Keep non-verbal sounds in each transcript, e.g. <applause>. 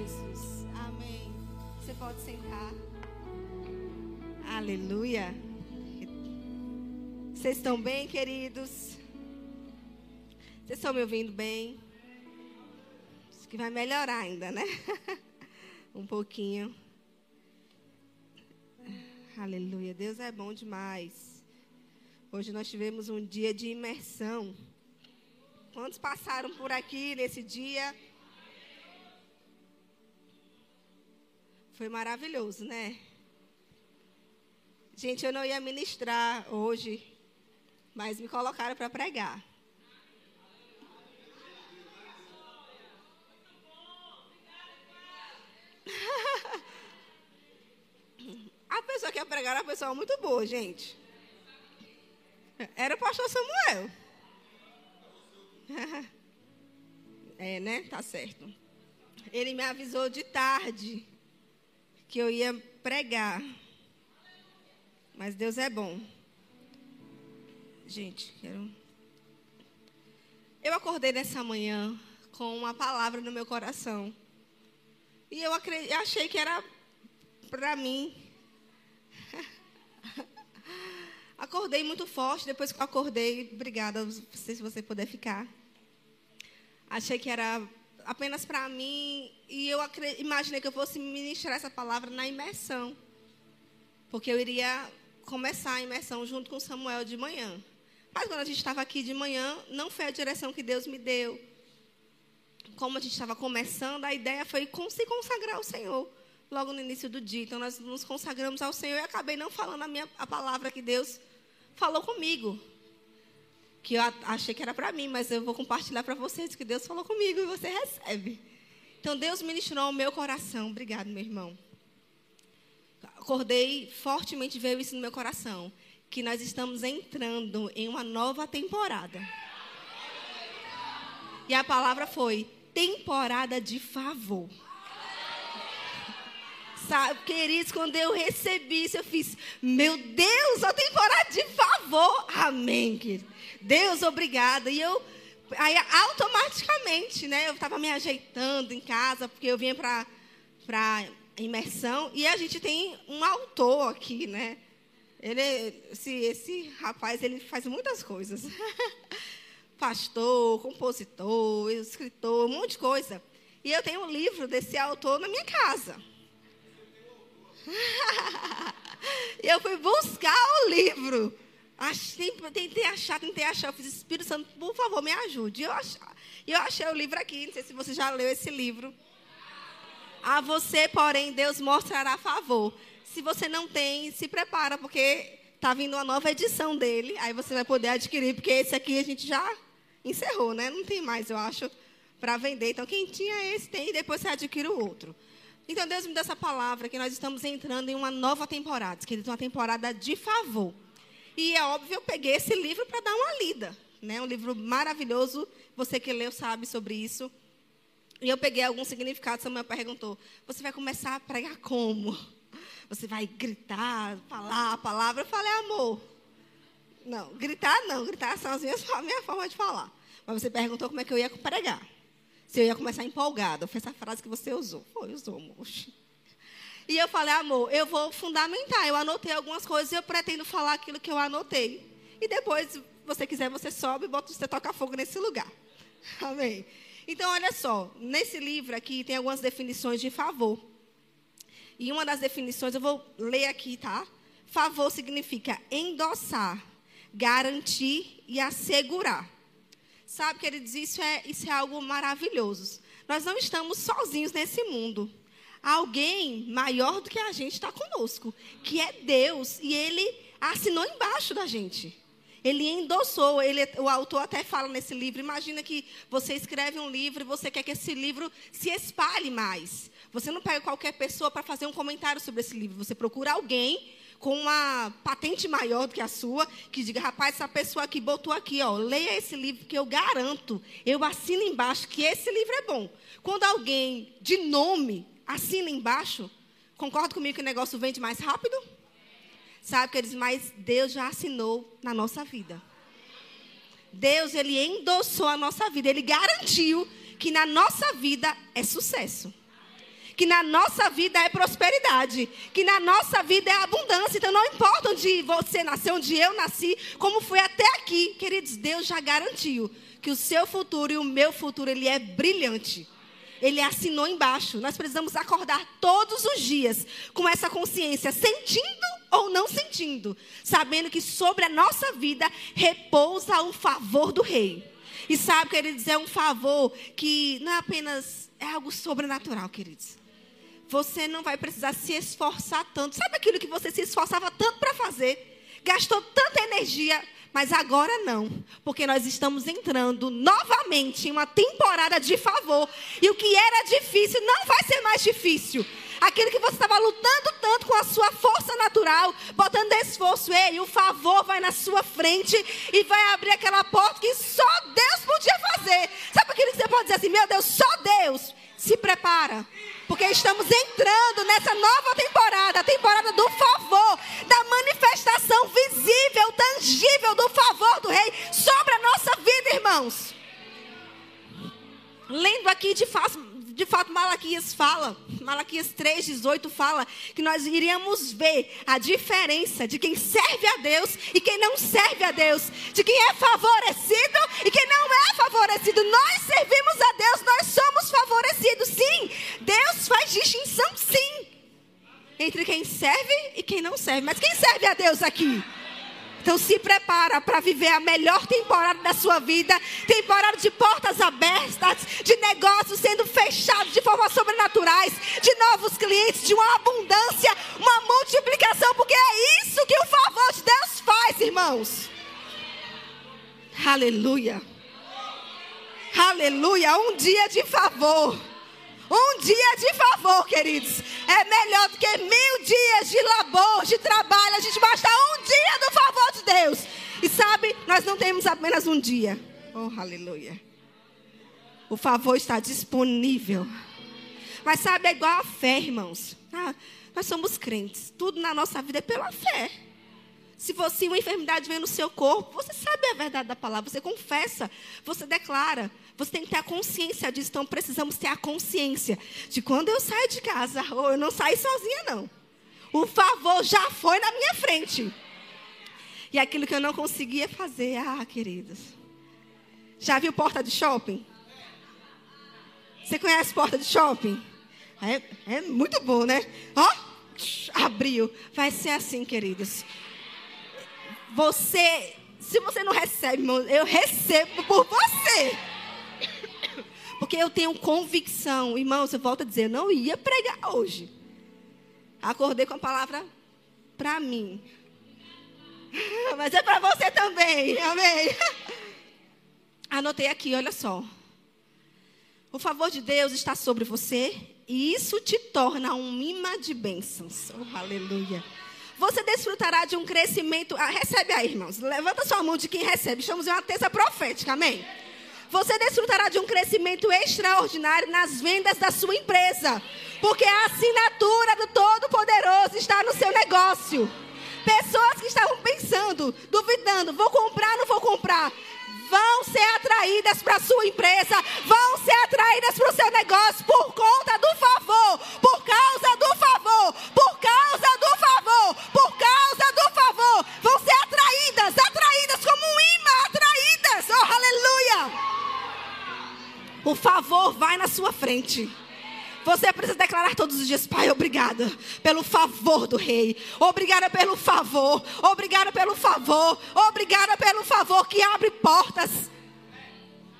Jesus. Amém. Você pode sentar. Aleluia. Vocês estão bem, queridos? Vocês estão me ouvindo bem? Acho que vai melhorar ainda, né? <laughs> um pouquinho. Aleluia. Deus é bom demais. Hoje nós tivemos um dia de imersão. Quantos passaram por aqui nesse dia? Foi maravilhoso, né? Gente, eu não ia ministrar hoje, mas me colocaram para pregar. <laughs> A pessoa que ia pregar era uma pessoa muito boa, gente. Era o pastor Samuel. <laughs> É, né? Tá certo. Ele me avisou de tarde que eu ia pregar. Mas Deus é bom. Gente, quero. Eu acordei nessa manhã com uma palavra no meu coração. E eu, achei que era para mim. <laughs> Acordei muito forte, depois que eu acordei, obrigada, não sei se você puder ficar. Achei que era apenas para mim e eu imaginei que eu fosse ministrar essa palavra na imersão. Porque eu iria começar a imersão junto com Samuel de manhã. Mas quando a gente estava aqui de manhã, não foi a direção que Deus me deu. Como a gente estava começando, a ideia foi se consagrar ao Senhor logo no início do dia. Então nós nos consagramos ao Senhor e acabei não falando a, minha, a palavra que Deus falou comigo que eu achei que era para mim, mas eu vou compartilhar para vocês que Deus falou comigo e você recebe. Então Deus ministrou ao meu coração. Obrigado, meu irmão. Acordei fortemente veio isso no meu coração, que nós estamos entrando em uma nova temporada. E a palavra foi temporada de favor. Sabe, queridos, quando eu recebi isso, eu fiz, meu Deus, a temporada de favor. Amém, querido. Deus, obrigada. E eu, aí automaticamente, né, eu estava me ajeitando em casa, porque eu vinha para imersão, e a gente tem um autor aqui, né? Ele, esse, esse rapaz, ele faz muitas coisas. <laughs> Pastor, compositor, escritor, um monte de coisa. E eu tenho um livro desse autor na minha casa. <laughs> e eu fui buscar o livro. Achei, tentei achar, tentei achar. Eu fiz, Espírito Santo, por favor, me ajude. Eu, eu achei o livro aqui. Não sei se você já leu esse livro. A você, porém, Deus mostrará favor. Se você não tem, se prepara, porque está vindo uma nova edição dele. Aí você vai poder adquirir, porque esse aqui a gente já encerrou, né? Não tem mais, eu acho, para vender. Então, quem tinha esse tem, e depois você adquire o outro. Então, Deus me deu essa palavra, que nós estamos entrando em uma nova temporada, que uma temporada de favor. E é óbvio, eu peguei esse livro para dar uma lida. Né? Um livro maravilhoso. Você que leu sabe sobre isso. E eu peguei algum significado. Samuel perguntou: Você vai começar a pregar como? Você vai gritar, falar a palavra? Eu falei: Amor. Não, gritar não. Gritar são as minhas, a minha forma de falar. Mas você perguntou como é que eu ia pregar. Se eu ia começar empolgada. Foi essa frase que você usou. Foi, usou, moço. E eu falei, amor, eu vou fundamentar. Eu anotei algumas coisas e eu pretendo falar aquilo que eu anotei. E depois, se você quiser, você sobe e bota, você toca fogo nesse lugar. <laughs> Amém. Então, olha só, nesse livro aqui tem algumas definições de favor. E uma das definições, eu vou ler aqui, tá? Favor significa endossar, garantir e assegurar. Sabe, queridos, isso é, isso é algo maravilhoso. Nós não estamos sozinhos nesse mundo alguém maior do que a gente está conosco, que é Deus, e ele assinou embaixo da gente. Ele endossou, ele, o autor até fala nesse livro. Imagina que você escreve um livro e você quer que esse livro se espalhe mais. Você não pega qualquer pessoa para fazer um comentário sobre esse livro. Você procura alguém com uma patente maior do que a sua, que diga, rapaz, essa pessoa aqui botou aqui, ó, leia esse livro que eu garanto, eu assino embaixo que esse livro é bom. Quando alguém de nome assina embaixo, concorda comigo que o negócio vende mais rápido? Sabe, queridos, mas Deus já assinou na nossa vida. Deus, Ele endossou a nossa vida, Ele garantiu que na nossa vida é sucesso. que na nossa vida é prosperidade, que na nossa vida é abundância. Então não importa onde você nasceu, onde eu nasci, como foi até aqui, queridos, Deus já garantiu que o seu futuro e o meu futuro ele é brilhante. Ele assinou embaixo. Nós precisamos acordar todos os dias com essa consciência, sentindo ou não sentindo, sabendo que sobre a nossa vida repousa o favor do rei. E sabe, queridos, é um favor que não é apenas é algo sobrenatural, queridos. Você não vai precisar se esforçar tanto. Sabe aquilo que você se esforçava tanto para fazer? Gastou tanta energia, mas agora não, porque nós estamos entrando novamente em uma temporada de favor. E o que era difícil não vai ser mais difícil. Aquilo que você estava lutando tanto com a sua força natural, botando esforço, ei, o favor vai na sua frente e vai abrir aquela porta que só Deus podia fazer. Sabe aquilo que você pode dizer assim, meu Deus, só Deus se prepara. Porque estamos entrando nessa nova temporada, a temporada do favor, da manifestação visível, tangível do favor do Rei sobre a nossa vida, irmãos. Lendo aqui de fato, de fato, Malaquias fala, Malaquias 3,18 fala que nós iríamos ver a diferença de quem serve a Deus e quem não serve a Deus, de quem é favorecido e quem não é favorecido. Nós servimos a Deus, nós somos favorecidos, sim. Deus faz distinção, sim, entre quem serve e quem não serve. Mas quem serve a Deus aqui? Então se prepara para viver a melhor temporada da sua vida, temporada de portas abertas, de negócios sendo fechados de forma sobrenaturais, de novos clientes, de uma abundância, uma multiplicação, porque é isso que o favor de Deus faz, irmãos. Aleluia. Aleluia, um dia de favor. Um dia de favor, queridos, é melhor do que mil dias de labor, de trabalho. A gente basta um dia do favor de Deus. E sabe, nós não temos apenas um dia. Oh, aleluia. O favor está disponível. Mas sabe, é igual a fé, irmãos. Ah, nós somos crentes. Tudo na nossa vida é pela fé. Se você uma enfermidade vem no seu corpo, você sabe a verdade da palavra, você confessa, você declara. Você tem que ter a consciência disso. Então precisamos ter a consciência de quando eu saio de casa, ou eu não saio sozinha, não. O favor já foi na minha frente. E aquilo que eu não conseguia fazer, ah, queridos. Já viu porta de shopping? Você conhece porta de shopping? É, é muito bom, né? Ó, abriu. Vai ser assim, queridos. Você, se você não recebe, eu recebo por você. Porque eu tenho convicção, irmãos, eu volto a dizer, eu não ia pregar hoje. Acordei com a palavra para mim. <laughs> Mas é para você também, amém. <laughs> Anotei aqui, olha só. O favor de Deus está sobre você e isso te torna um imã de bênçãos. Oh, aleluia. Você desfrutará de um crescimento. Ah, recebe aí, irmãos. Levanta sua mão de quem recebe. Estamos em uma terça profética, amém? Você desfrutará de um crescimento extraordinário nas vendas da sua empresa. Porque a assinatura do Todo-Poderoso está no seu negócio. Pessoas que estavam pensando, duvidando, vou comprar, não vou comprar vão ser atraídas para a sua empresa, vão ser atraídas para o seu negócio por conta do favor, por causa do favor, por causa do favor, por causa do favor. Vão ser atraídas, atraídas como um imã, atraídas. Oh, aleluia! O favor vai na sua frente. Você precisa declarar todos os dias, Pai, obrigada pelo favor do Rei. Obrigada pelo favor. Obrigada pelo favor. Obrigada pelo favor que abre portas.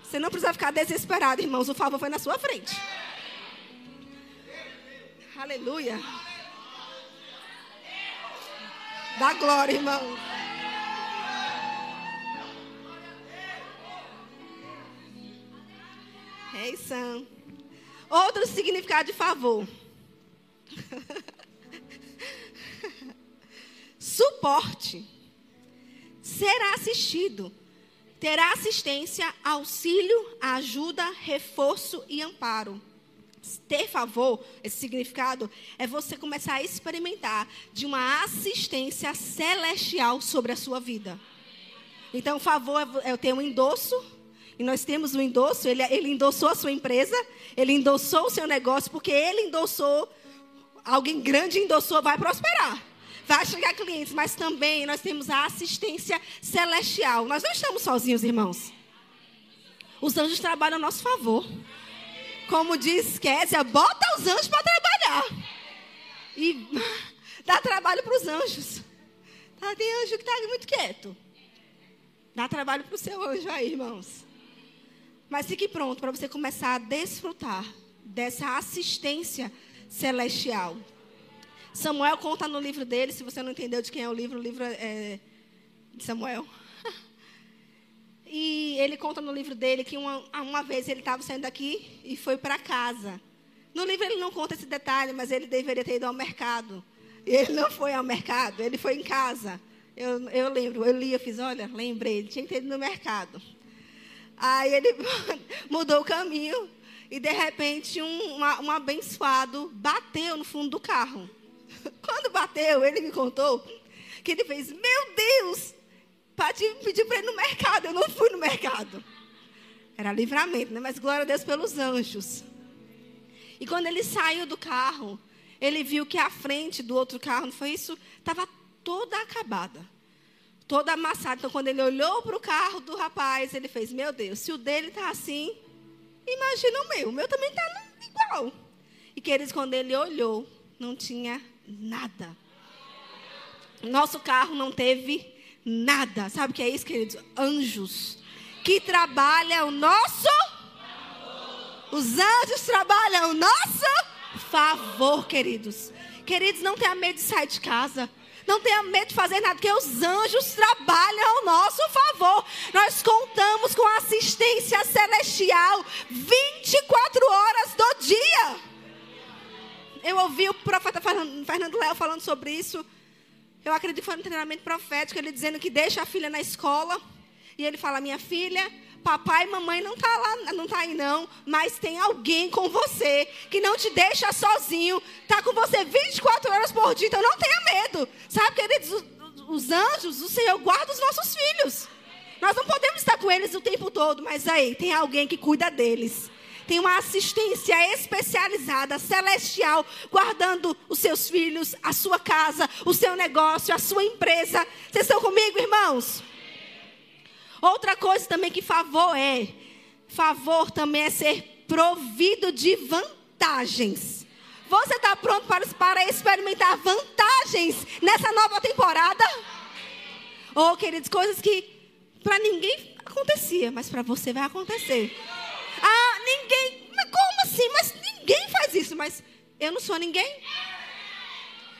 Você não precisa ficar desesperado, irmãos. O favor foi na sua frente. Aleluia. Dá glória, irmão. É isso. Outro significado de favor. Suporte. Será assistido. Terá assistência, auxílio, ajuda, reforço e amparo. Ter favor, esse significado, é você começar a experimentar de uma assistência celestial sobre a sua vida. Então, favor é eu ter um endosso E nós temos o endosso, ele, ele endossou a sua empresa, ele endossou o seu negócio, porque ele endossou, alguém grande endossou, vai prosperar. Vai chegar clientes, mas também nós temos a assistência celestial. Nós não estamos sozinhos, irmãos. Os anjos trabalham a nosso favor. Como diz Késia, bota os anjos para trabalhar. E <laughs> dá trabalho para os anjos. Tá, tem anjo que está muito quieto. Dá trabalho para o seu anjo aí, irmãos. Mas fique pronto para você começar a desfrutar dessa assistência celestial. Samuel conta no livro dele, se você não entendeu de quem é o livro, o livro é de Samuel. <laughs> E ele conta no livro dele que uma, uma vez ele estava saindo daqui e foi para casa. No livro ele não conta esse detalhe, mas ele deveria ter ido ao mercado. E ele não foi ao mercado, ele foi em casa. Eu, eu lembro, eu li, eu fiz, olha, lembrei, ele tinha que ter ido no mercado. Aí ele <laughs> mudou o caminho e de repente um, uma, um abençoado bateu no fundo do carro. <laughs> Quando bateu, ele me contou que ele fez, meu Deus, para te para ir no mercado. Eu não fui no mercado. Era livramento, né? Mas glória a Deus pelos anjos. E quando ele saiu do carro, ele viu que a frente do outro carro, não foi isso? Estava toda acabada. Toda amassada. Então, quando ele olhou para o carro do rapaz, ele fez: Meu Deus, se o dele está assim, imagina o meu. O meu também está igual. E queridos, quando ele olhou, não tinha nada. Nosso carro não teve nada. Sabe o que é isso, queridos? Anjos que trabalham o nosso Os anjos trabalham o nosso favor, queridos. Queridos, não tenha medo de sair de casa. Não tenha medo de fazer nada, porque os anjos trabalham ao nosso favor. Nós contamos com assistência celestial 24 horas do dia. Eu ouvi o profeta Fernando Léo falando sobre isso. Eu acredito que foi um treinamento profético, ele dizendo que deixa a filha na escola. E ele fala: Minha filha, papai e mamãe não tá lá, não tá aí não, mas tem alguém com você que não te deixa sozinho, tá com você 24 horas por dia, então não tenha medo. Sabe, queridos, os, os anjos, o Senhor guarda os nossos filhos. Nós não podemos estar com eles o tempo todo, mas aí tem alguém que cuida deles tem uma assistência especializada, celestial, guardando os seus filhos, a sua casa, o seu negócio, a sua empresa. Vocês estão comigo, irmãos? Outra coisa também que favor é, favor também é ser provido de vantagens. Você está pronto para, para experimentar vantagens nessa nova temporada? Oh, queridos, coisas que para ninguém acontecia, mas para você vai acontecer. Ah, ninguém. Mas como assim? Mas ninguém faz isso. Mas eu não sou ninguém.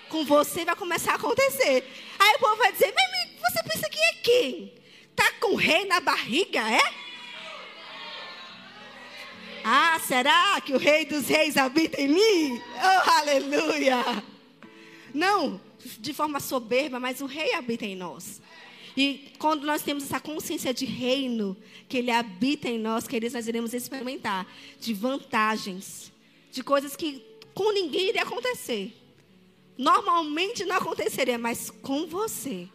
Com você vai começar a acontecer. Aí o povo vai dizer: Mas você pensa que é quem? Tá com o rei na barriga, é? Ah, será que o rei dos reis habita em mim? Oh, aleluia! Não de forma soberba, mas o rei habita em nós. E quando nós temos essa consciência de reino, que ele habita em nós, queridos, nós iremos experimentar de vantagens, de coisas que com ninguém iria acontecer. Normalmente não aconteceria, mas com você.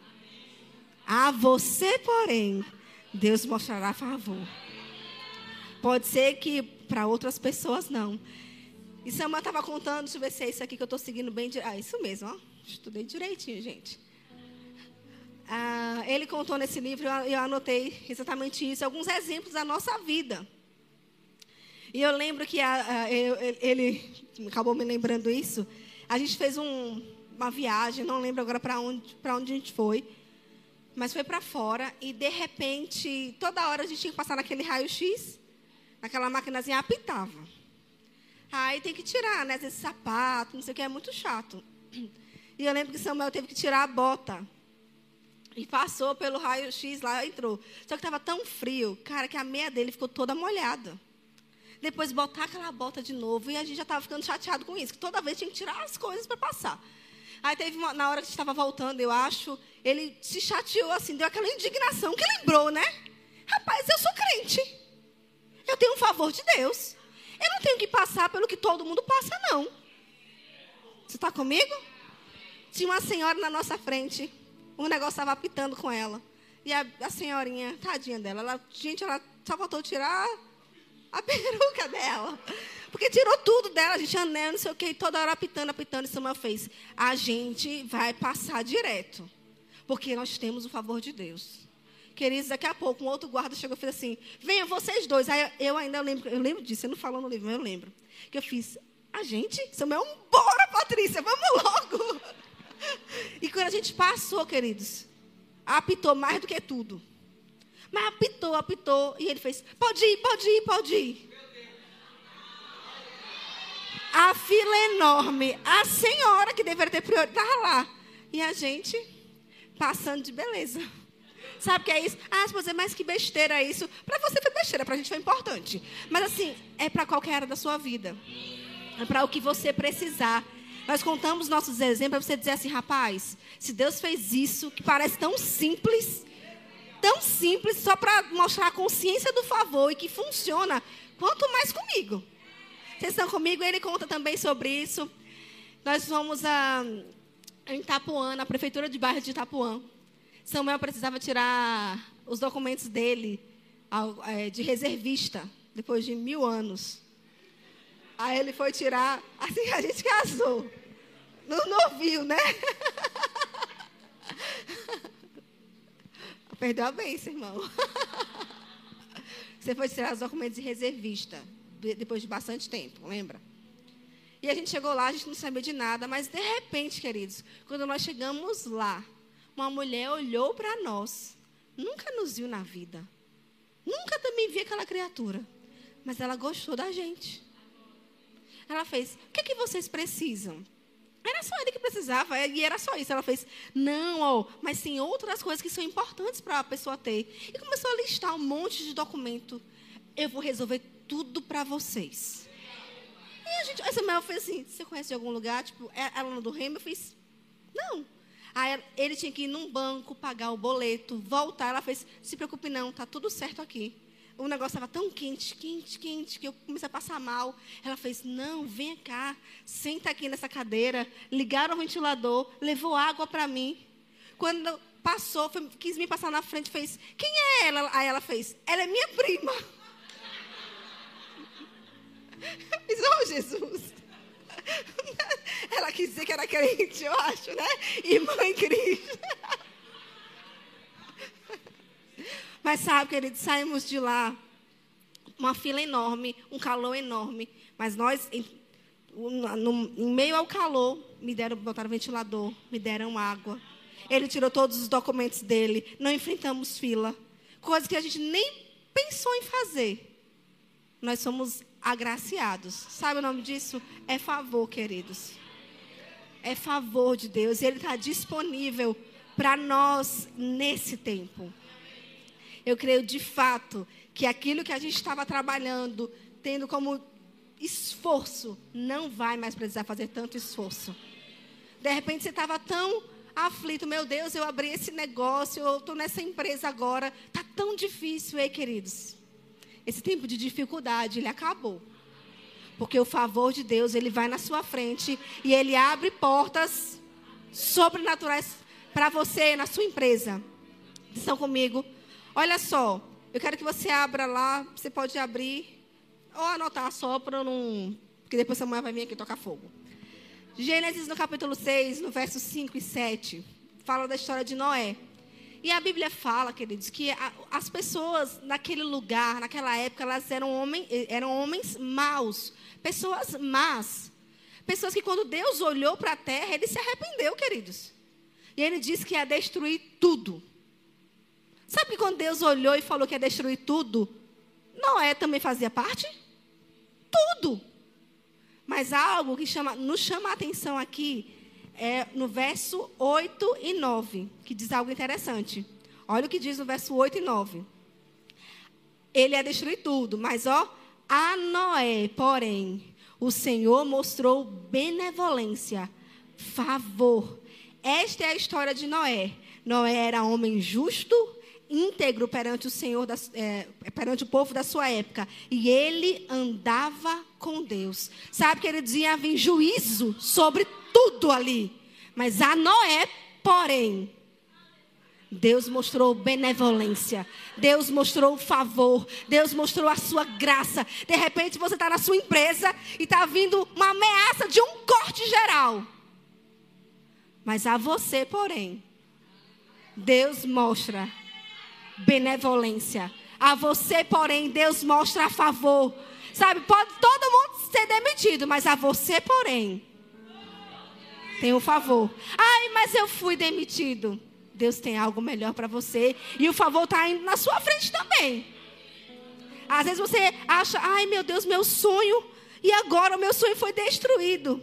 A você, porém, Deus mostrará favor. Pode ser que para outras pessoas não. E Samuel estava contando, deixa eu ver se é isso aqui que eu estou seguindo bem. Ah, isso mesmo, ó. Estudei direitinho, gente. Ah, ele contou nesse livro, eu, eu anotei exatamente isso, alguns exemplos da nossa vida. E eu lembro que a, a, eu, ele acabou me lembrando isso. A gente fez um, uma viagem, não lembro agora para onde, onde a gente foi, mas foi para fora e de repente, toda hora a gente tinha que passar naquele raio-x, naquela maquinazinha apitava. Aí tem que tirar, né? Vezes sapato, não sei o que, é muito chato. E eu lembro que Samuel teve que tirar a bota. E passou pelo raio-x lá, entrou. Só que estava tão frio, cara, que a meia dele ficou toda molhada. Depois botar aquela bota de novo. E a gente já estava ficando chateado com isso, que toda vez tinha que tirar as coisas para passar. Aí teve uma, na hora que estava voltando, eu acho, ele se chateou assim, deu aquela indignação que lembrou, né? Rapaz, eu sou crente. Eu tenho um favor de Deus. Eu não tenho que passar pelo que todo mundo passa, não. Você está comigo? Tinha uma senhora na nossa frente um negócio estava apitando com ela. E a, a, senhorinha, tadinha dela, ela, gente, ela só faltou tirar a peruca dela. Porque tirou tudo dela, a gente anel, não sei o quê, toda hora apitando, apitando, e Samuel fez. A gente vai passar direto. Porque nós temos o favor de Deus. Queridos, daqui a pouco um outro guarda chegou e fez assim: venham vocês dois. Aí eu ainda lembro, eu lembro disso, você não falou no livro, mas eu lembro. Que eu fiz, a gente, Samuel, bora, Patrícia, vamos logo. <laughs> E quando a gente passou, queridos, apitou mais do que tudo. Mas apitou, apitou, e ele fez: pode ir, pode ir, pode ir. A fila é enorme. A senhora que deveria ter prioridade estava lá. E a gente passando de beleza. Sabe o que é isso? Ah, você, mas que besteira é isso? Para você foi besteira, para a gente foi importante. Mas assim, é para qualquer área da sua vida. É para o que você precisar. Nós contamos nossos exemplos para você dizer assim, rapaz, se Deus fez isso, que parece tão simples, tão simples, só para mostrar a consciência do favor e que funciona, quanto mais comigo. Vocês estão comigo? Ele conta também sobre isso. Nós fomos a, em Itapuã, na prefeitura de bairro de Itapuã. Samuel precisava tirar os documentos dele é, de reservista, depois de mil anos. Aí ele foi tirar, assim a gente casou. No novinho, né? <laughs> Perdeu a bênção, irmão. Você foi tirar os documentos de reservista, depois de bastante tempo, lembra? E a gente chegou lá, a gente não sabia de nada, mas de repente, queridos, quando nós chegamos lá, uma mulher olhou para nós, nunca nos viu na vida, nunca também vi aquela criatura, mas ela gostou da gente. Ela fez: O que, é que vocês precisam? Era só ele que precisava, e era só isso. Ela fez: Não, ó, mas tem outras coisas que são importantes para a pessoa ter. E começou a listar um monte de documento. Eu vou resolver tudo para vocês. E a gente, a Samuel fez assim: Você conhece de algum lugar? Tipo, é, ela do Remo? Eu fiz: Não. Aí ele tinha que ir num banco, pagar o boleto, voltar. Ela fez: se preocupe não, tá tudo certo aqui. O negócio estava tão quente, quente, quente, que eu comecei a passar mal. Ela fez: não, vem cá, senta aqui nessa cadeira. Ligaram o ventilador, levou água para mim. Quando passou, foi, quis me passar na frente, fez: quem é ela? Aí ela fez: ela é minha prima. <laughs> Fiz: oh, Jesus. <laughs> Ela quis dizer que era crente, eu acho, né? Irmã em Cristo. <laughs> Mas sabe, queridos, saímos de lá, uma fila enorme, um calor enorme. Mas nós, em, no, em meio ao calor, me deram, botaram ventilador, me deram água. Ele tirou todos os documentos dele. Não enfrentamos fila. Coisa que a gente nem pensou em fazer. Nós somos agraciados. Sabe o nome disso? É favor, queridos. É favor de Deus. Ele está disponível para nós nesse tempo. Eu creio de fato que aquilo que a gente estava trabalhando, tendo como esforço, não vai mais precisar fazer tanto esforço. De repente você estava tão aflito, meu Deus, eu abri esse negócio, eu estou nessa empresa agora, está tão difícil, ei, queridos. Esse tempo de dificuldade, ele acabou. Porque o favor de Deus, ele vai na sua frente e ele abre portas sobrenaturais para você na sua empresa. Estão comigo? Olha só, eu quero que você abra lá, você pode abrir ou anotar só para não, porque depois essa mulher vai vir aqui tocar fogo. Gênesis no capítulo 6, no verso 5 e 7, fala da história de Noé. E a Bíblia fala, queridos, que as pessoas naquele lugar, naquela época, elas eram, eram homens maus, pessoas más. Pessoas que quando Deus olhou para a terra, ele se arrependeu, queridos. E ele disse que ia destruir tudo. Sabe que quando Deus olhou e falou que ia destruir tudo, Noé também fazia parte? Tudo. Mas algo que chama, nos chama a atenção aqui é no verso 8 e 9, que diz algo interessante. Olha o que diz no verso 8 e 9. Ele ia destruir tudo, mas ó, a Noé, porém, o Senhor mostrou benevolência, favor. Esta é a história de Noé. Noé era homem justo, íntegro perante o Senhor, da, é, perante o povo da sua época. E ele andava com Deus. Sabe que ele dizia vir juízo sobre tudo ali. Mas a Noé, porém, Deus mostrou benevolência. Deus mostrou favor. Deus mostrou a sua graça. De repente você está na sua empresa e está vindo uma ameaça de um corte geral. Mas a você, porém, Deus mostra benevolência. A você, porém, Deus mostra a favor. Sabe, pode todo mundo ser demitido, mas a você, porém, tem o um favor. Ai, mas eu fui demitido. Deus tem algo melhor para você. E o favor está indo na sua frente também. Às vezes você acha, ai meu Deus, meu sonho. E agora o meu sonho foi destruído.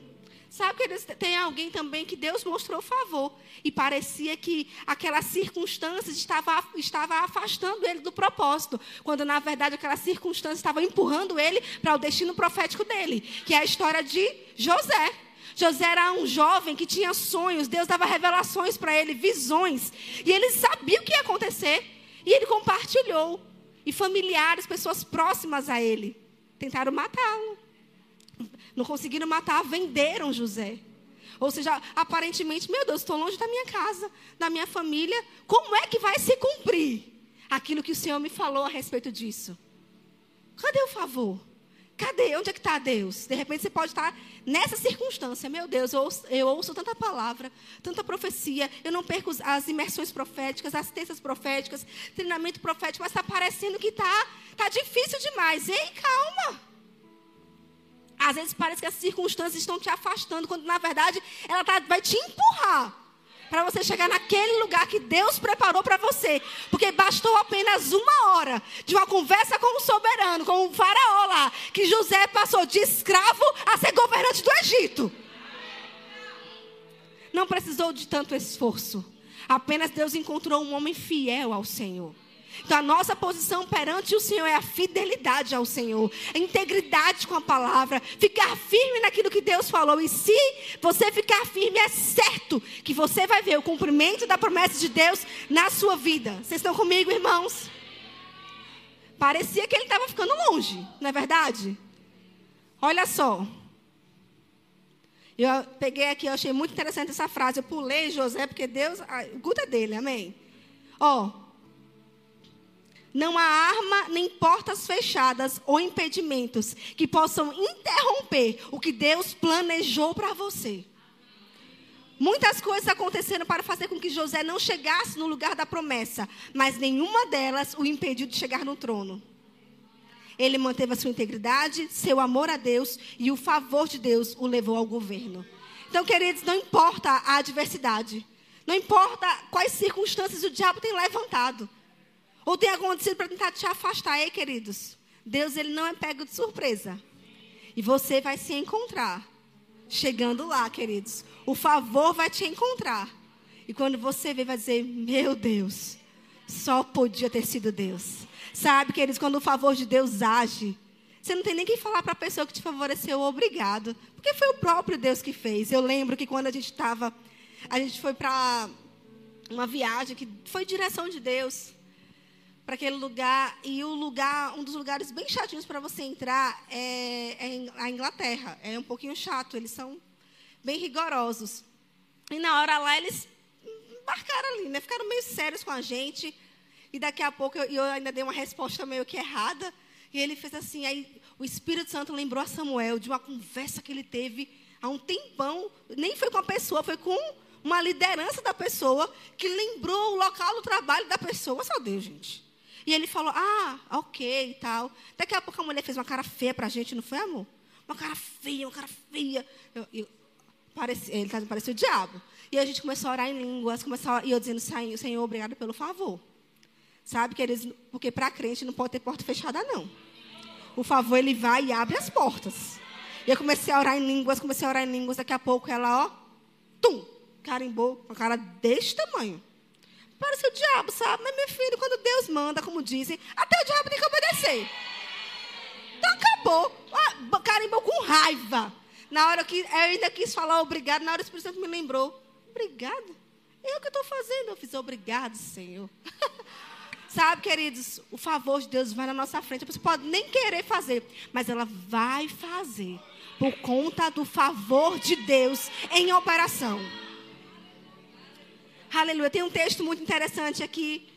Sabe que tem alguém também que Deus mostrou favor. E parecia que aquelas circunstâncias estava, estava afastando ele do propósito. Quando na verdade aquelas circunstâncias estavam empurrando ele para o destino profético dele. Que é a história de José. José era um jovem que tinha sonhos, Deus dava revelações para ele, visões, e ele sabia o que ia acontecer, e ele compartilhou. E familiares, pessoas próximas a ele, tentaram matá-lo. Não conseguiram matar, venderam José. Ou seja, aparentemente, meu Deus, estou longe da minha casa, da minha família. Como é que vai se cumprir aquilo que o Senhor me falou a respeito disso? Cadê o favor? Cadê? Onde é que está Deus? De repente você pode estar nessa circunstância. Meu Deus, eu ouço, eu ouço, tanta palavra, tanta profecia. Eu não perco as imersões proféticas, as terças proféticas, treinamento profético, mas está parecendo que está tá difícil demais. Ei, calma. Às vezes parece que as circunstâncias estão te afastando, quando na verdade ela tá, vai te empurrar para você chegar naquele lugar que Deus preparou para você. Porque bastou apenas uma hora de uma conversa com o soberano, com o faraó lá, que José passou de escravo a ser governante do Egito. Não precisou de tanto esforço. Apenas Deus encontrou um homem fiel ao Senhor. Então, a nossa posição perante o Senhor é a fidelidade ao Senhor, a integridade com a palavra, ficar firme naquilo que Deus falou. E se você ficar firme, é certo que você vai ver o cumprimento da promessa de Deus na sua vida. Vocês estão comigo, irmãos? Parecia que ele estava ficando longe, não é verdade? Olha só. Eu peguei aqui, eu achei muito interessante essa frase. Eu pulei José, porque Deus. O culto é dele, amém? Ó, não há arma nem portas fechadas ou impedimentos que possam interromper o que Deus planejou para você. Muitas coisas aconteceram para fazer com que José não chegasse no lugar da promessa, mas nenhuma delas o impediu de chegar no trono. Ele manteve a sua integridade, seu amor a Deus e o favor de Deus o levou ao governo. Então, queridos, não importa a adversidade, não importa quais circunstâncias o diabo tem levantado. Ou tem acontecido para tentar te afastar, ei, queridos? Deus ele não é pego de surpresa. E você vai se encontrar chegando lá, queridos. O favor vai te encontrar. E quando você vê, vai dizer: Meu Deus, só podia ter sido Deus. Sabe, queridos, quando o favor de Deus age, você não tem nem que falar para a pessoa que te favoreceu obrigado. Porque foi o próprio Deus que fez. Eu lembro que quando a gente estava. A gente foi para uma viagem que foi direção de Deus para aquele lugar e o lugar, um dos lugares bem chatinhos para você entrar é, é, a Inglaterra. É um pouquinho chato, eles são bem rigorosos. E na hora lá eles embarcaram ali, né? Ficaram meio sérios com a gente. E daqui a pouco eu, eu ainda dei uma resposta meio que errada. E ele fez assim, aí o Espírito Santo lembrou a Samuel de uma conversa que ele teve há um tempão. Nem foi com a pessoa, foi com uma liderança da pessoa que lembrou o local do trabalho da pessoa. Só Deus, gente. E ele falou, ah, ok e tal. Daqui a pouco a mulher fez uma cara feia para a gente, não foi, amor? Uma cara feia, uma cara feia. Eu, eu, pareci, ele tá, parecia o diabo. E a gente começou a orar em línguas, começou a, e eu dizendo, Senhor, obrigado pelo favor. Sabe, que eles, porque para crente não pode ter porta fechada, não. O favor, ele vai e abre as portas. E eu comecei a orar em línguas, comecei a orar em línguas. Daqui a pouco ela, ó, tum, carimbou, com a cara deste tamanho. Parece o diabo, sabe? Mas, meu filho, quando Deus manda, como dizem, até o diabo tem que obedecer. Então acabou. Ah, carimbou com raiva. Na hora que eu ainda quis falar obrigado, na hora o Espírito Santo me lembrou. Obrigado? O que eu estou fazendo. Eu fiz obrigado, Senhor. <laughs> Sabe, queridos, o favor de Deus vai na nossa frente. Você pode nem querer fazer, mas ela vai fazer por conta do favor de Deus em operação. Aleluia. Tem um texto muito interessante aqui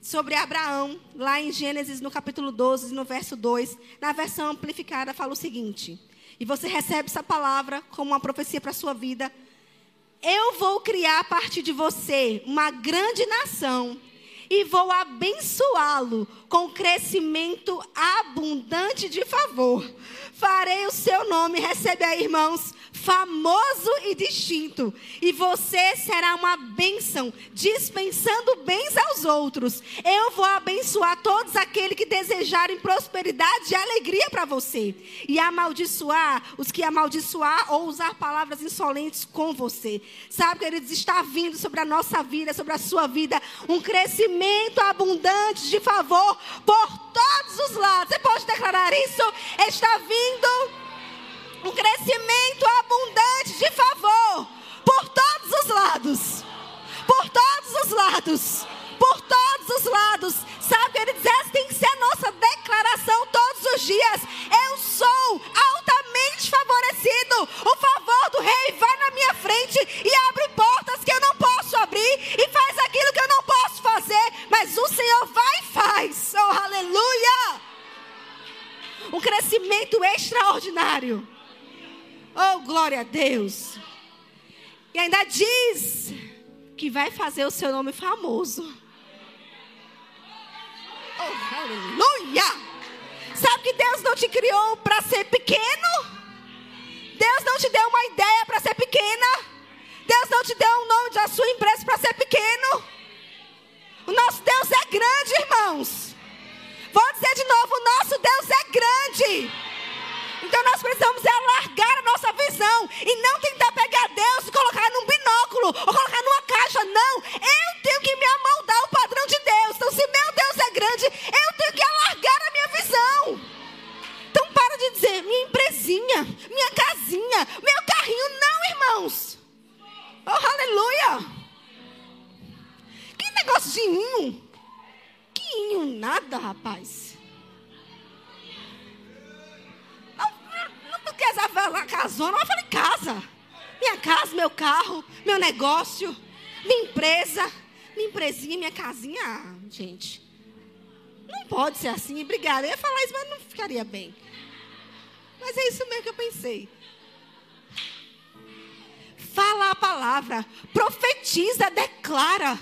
sobre Abraão, lá em Gênesis, no capítulo 12, no verso 2. Na versão amplificada, fala o seguinte: E você recebe essa palavra como uma profecia para a sua vida. Eu vou criar a partir de você uma grande nação e vou abençoá-lo com crescimento abundante de favor. Farei o seu nome, recebe aí, irmãos, famoso e distinto, e você será uma bênção, dispensando bens aos outros. Eu vou abençoar todos aqueles que desejarem prosperidade e alegria para você, e amaldiçoar os que amaldiçoar ou usar palavras insolentes com você. Sabe, queridos, está vindo sobre a nossa vida, sobre a sua vida, um crescimento abundante de favor por todos os lados. Você pode declarar isso? Está vindo um crescimento abundante de favor por todos os lados. Por todos os lados. Por todos os lados. Sabe, diz, essa tem que ser a nossa declaração todos os dias. Eu sou altamente favorecido. O favor do rei vai na minha frente e abre portas que eu não posso abrir e faz aquilo que eu não posso fazer. Mas o Senhor vai e faz. Oh, aleluia! Um crescimento extraordinário. Oh, glória a Deus. E ainda diz que vai fazer o seu nome famoso. Aleluia! Sabe que Deus não te criou para ser pequeno? Deus não te deu uma ideia para ser pequena? Deus não te deu um nome da sua empresa para ser pequeno? O nosso Deus é grande, irmãos. Vou dizer de novo: o nosso Deus é grande. Então nós precisamos alargar a nossa visão e não tentar pegar Deus e colocar num binóculo ou colocar numa caixa. Não, eu tenho que me amoldar ao padrão de Deus. Então, se meu Deus é grande, eu tenho que alargar a minha visão. Então, para de dizer minha empresinha, minha casinha, meu carrinho. Não, irmãos. Oh, aleluia. Que negócio de inho. Que inho nada, rapaz. Casava lá casona, eu falei, casa. Minha casa, meu carro, meu negócio, minha empresa, minha empresinha, minha casinha. Ah, gente, não pode ser assim. Obrigada. Eu ia falar isso, mas não ficaria bem. Mas é isso mesmo que eu pensei. Fala a palavra, profetiza, declara.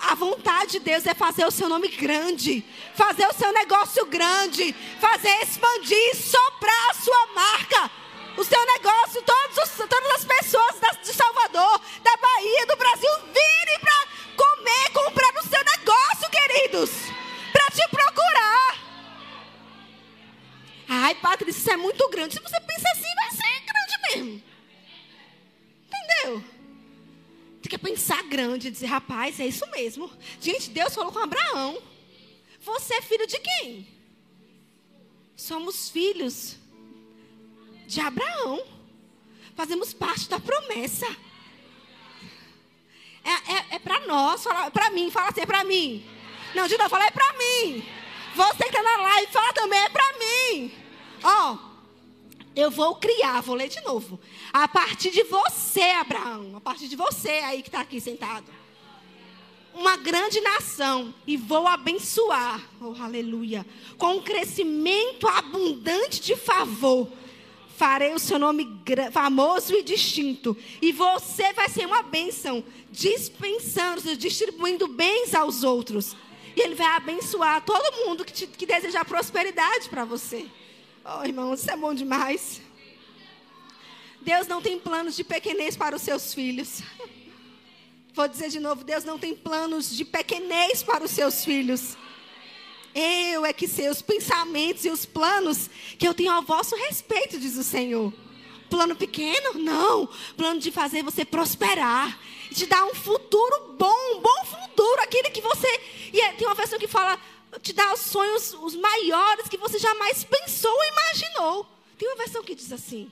A vontade de Deus é fazer o seu nome grande, fazer o seu negócio grande, fazer expandir, soprar a sua marca o seu negócio, os, todas as pessoas da, de Salvador, da Bahia, do Brasil, virem para comer, comprar no seu negócio, queridos, para te procurar. Ai, Patrícia, isso é muito grande. Se você pensa assim, vai ser grande mesmo. Entendeu? Tem que pensar grande e dizer, rapaz, é isso mesmo. Gente, Deus falou com Abraão. Você é filho de quem? Somos filhos de Abraão. Fazemos parte da promessa. É, é, é para nós, para mim, fala assim, é para mim. Não, de novo, fala, é para mim. Você que está na live, fala também, é para mim. Ó, eu vou criar, vou ler de novo. A partir de você, Abraão, a partir de você aí que está aqui sentado. Uma grande nação e vou abençoar, oh aleluia, com um crescimento abundante de favor farei o seu nome famoso e distinto. E você vai ser uma bênção, dispensando, distribuindo bens aos outros. E Ele vai abençoar todo mundo que, te, que desejar prosperidade para você. Oh, irmão, isso é bom demais. Deus não tem planos de pequenez para os seus filhos. Vou dizer de novo: Deus não tem planos de pequenez para os seus filhos. Eu é que sei os pensamentos e os planos que eu tenho ao vosso respeito, diz o Senhor. Plano pequeno? Não. Plano de fazer você prosperar. De dar um futuro bom, um bom futuro. Aquele que você. E é, tem uma versão que fala. Te os sonhos os maiores que você jamais pensou ou imaginou. Tem uma versão que diz assim.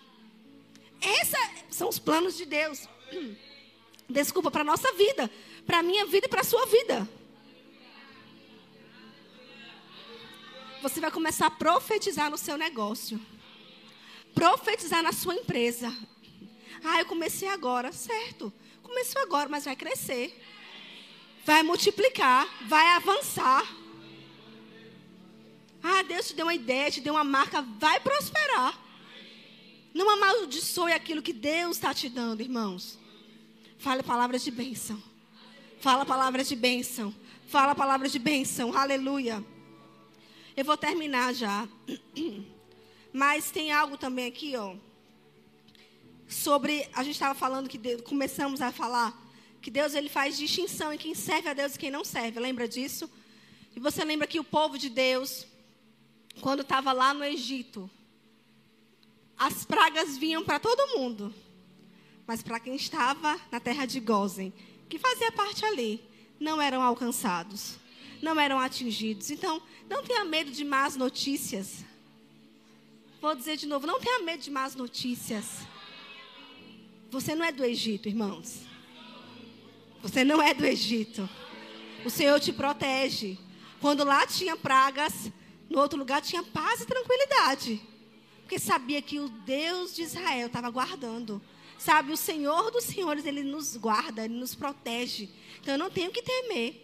Esses são os planos de Deus. <clears throat> Desculpa, para a nossa vida. Para a minha vida e para a sua vida. você vai começar a profetizar no seu negócio. Profetizar na sua empresa. Ah, eu comecei agora, certo. Começou agora, mas vai crescer. Vai multiplicar, vai avançar. Ah, Deus te deu uma ideia, te deu uma marca, vai prosperar. Não amaldiçoe aquilo que Deus está te dando, irmãos. Fale palavras de bênção. Fala palavras de bênção. Fala palavras de bênção. Aleluia. Eu vou terminar já. <clears throat> Mas tem algo também aqui, ó. Sobre, a gente estava falando que Deus, começamos a falar que Deus ele faz distinção em quem serve a Deus e quem não serve. Lembra disso? E você lembra que o povo de Deus, quando estava lá no Egito, as pragas vinham para todo mundo. Mas para quem estava na terra de Gozen, que fazia parte ali, não eram alcançados, não eram atingidos. Então, não tenha medo de más notícias. Vou dizer de novo, não tenha medo de más notícias. Você não é do Egito, irmãos. Você não é do Egito. O Senhor te protege. Quando lá tinha pragas, no outro lugar tinha paz e tranquilidade. Porque sabia que o Deus de Israel estava guardando. Sabe, o Senhor dos Senhores, Ele nos guarda, Ele nos protege. Então eu não tenho que temer.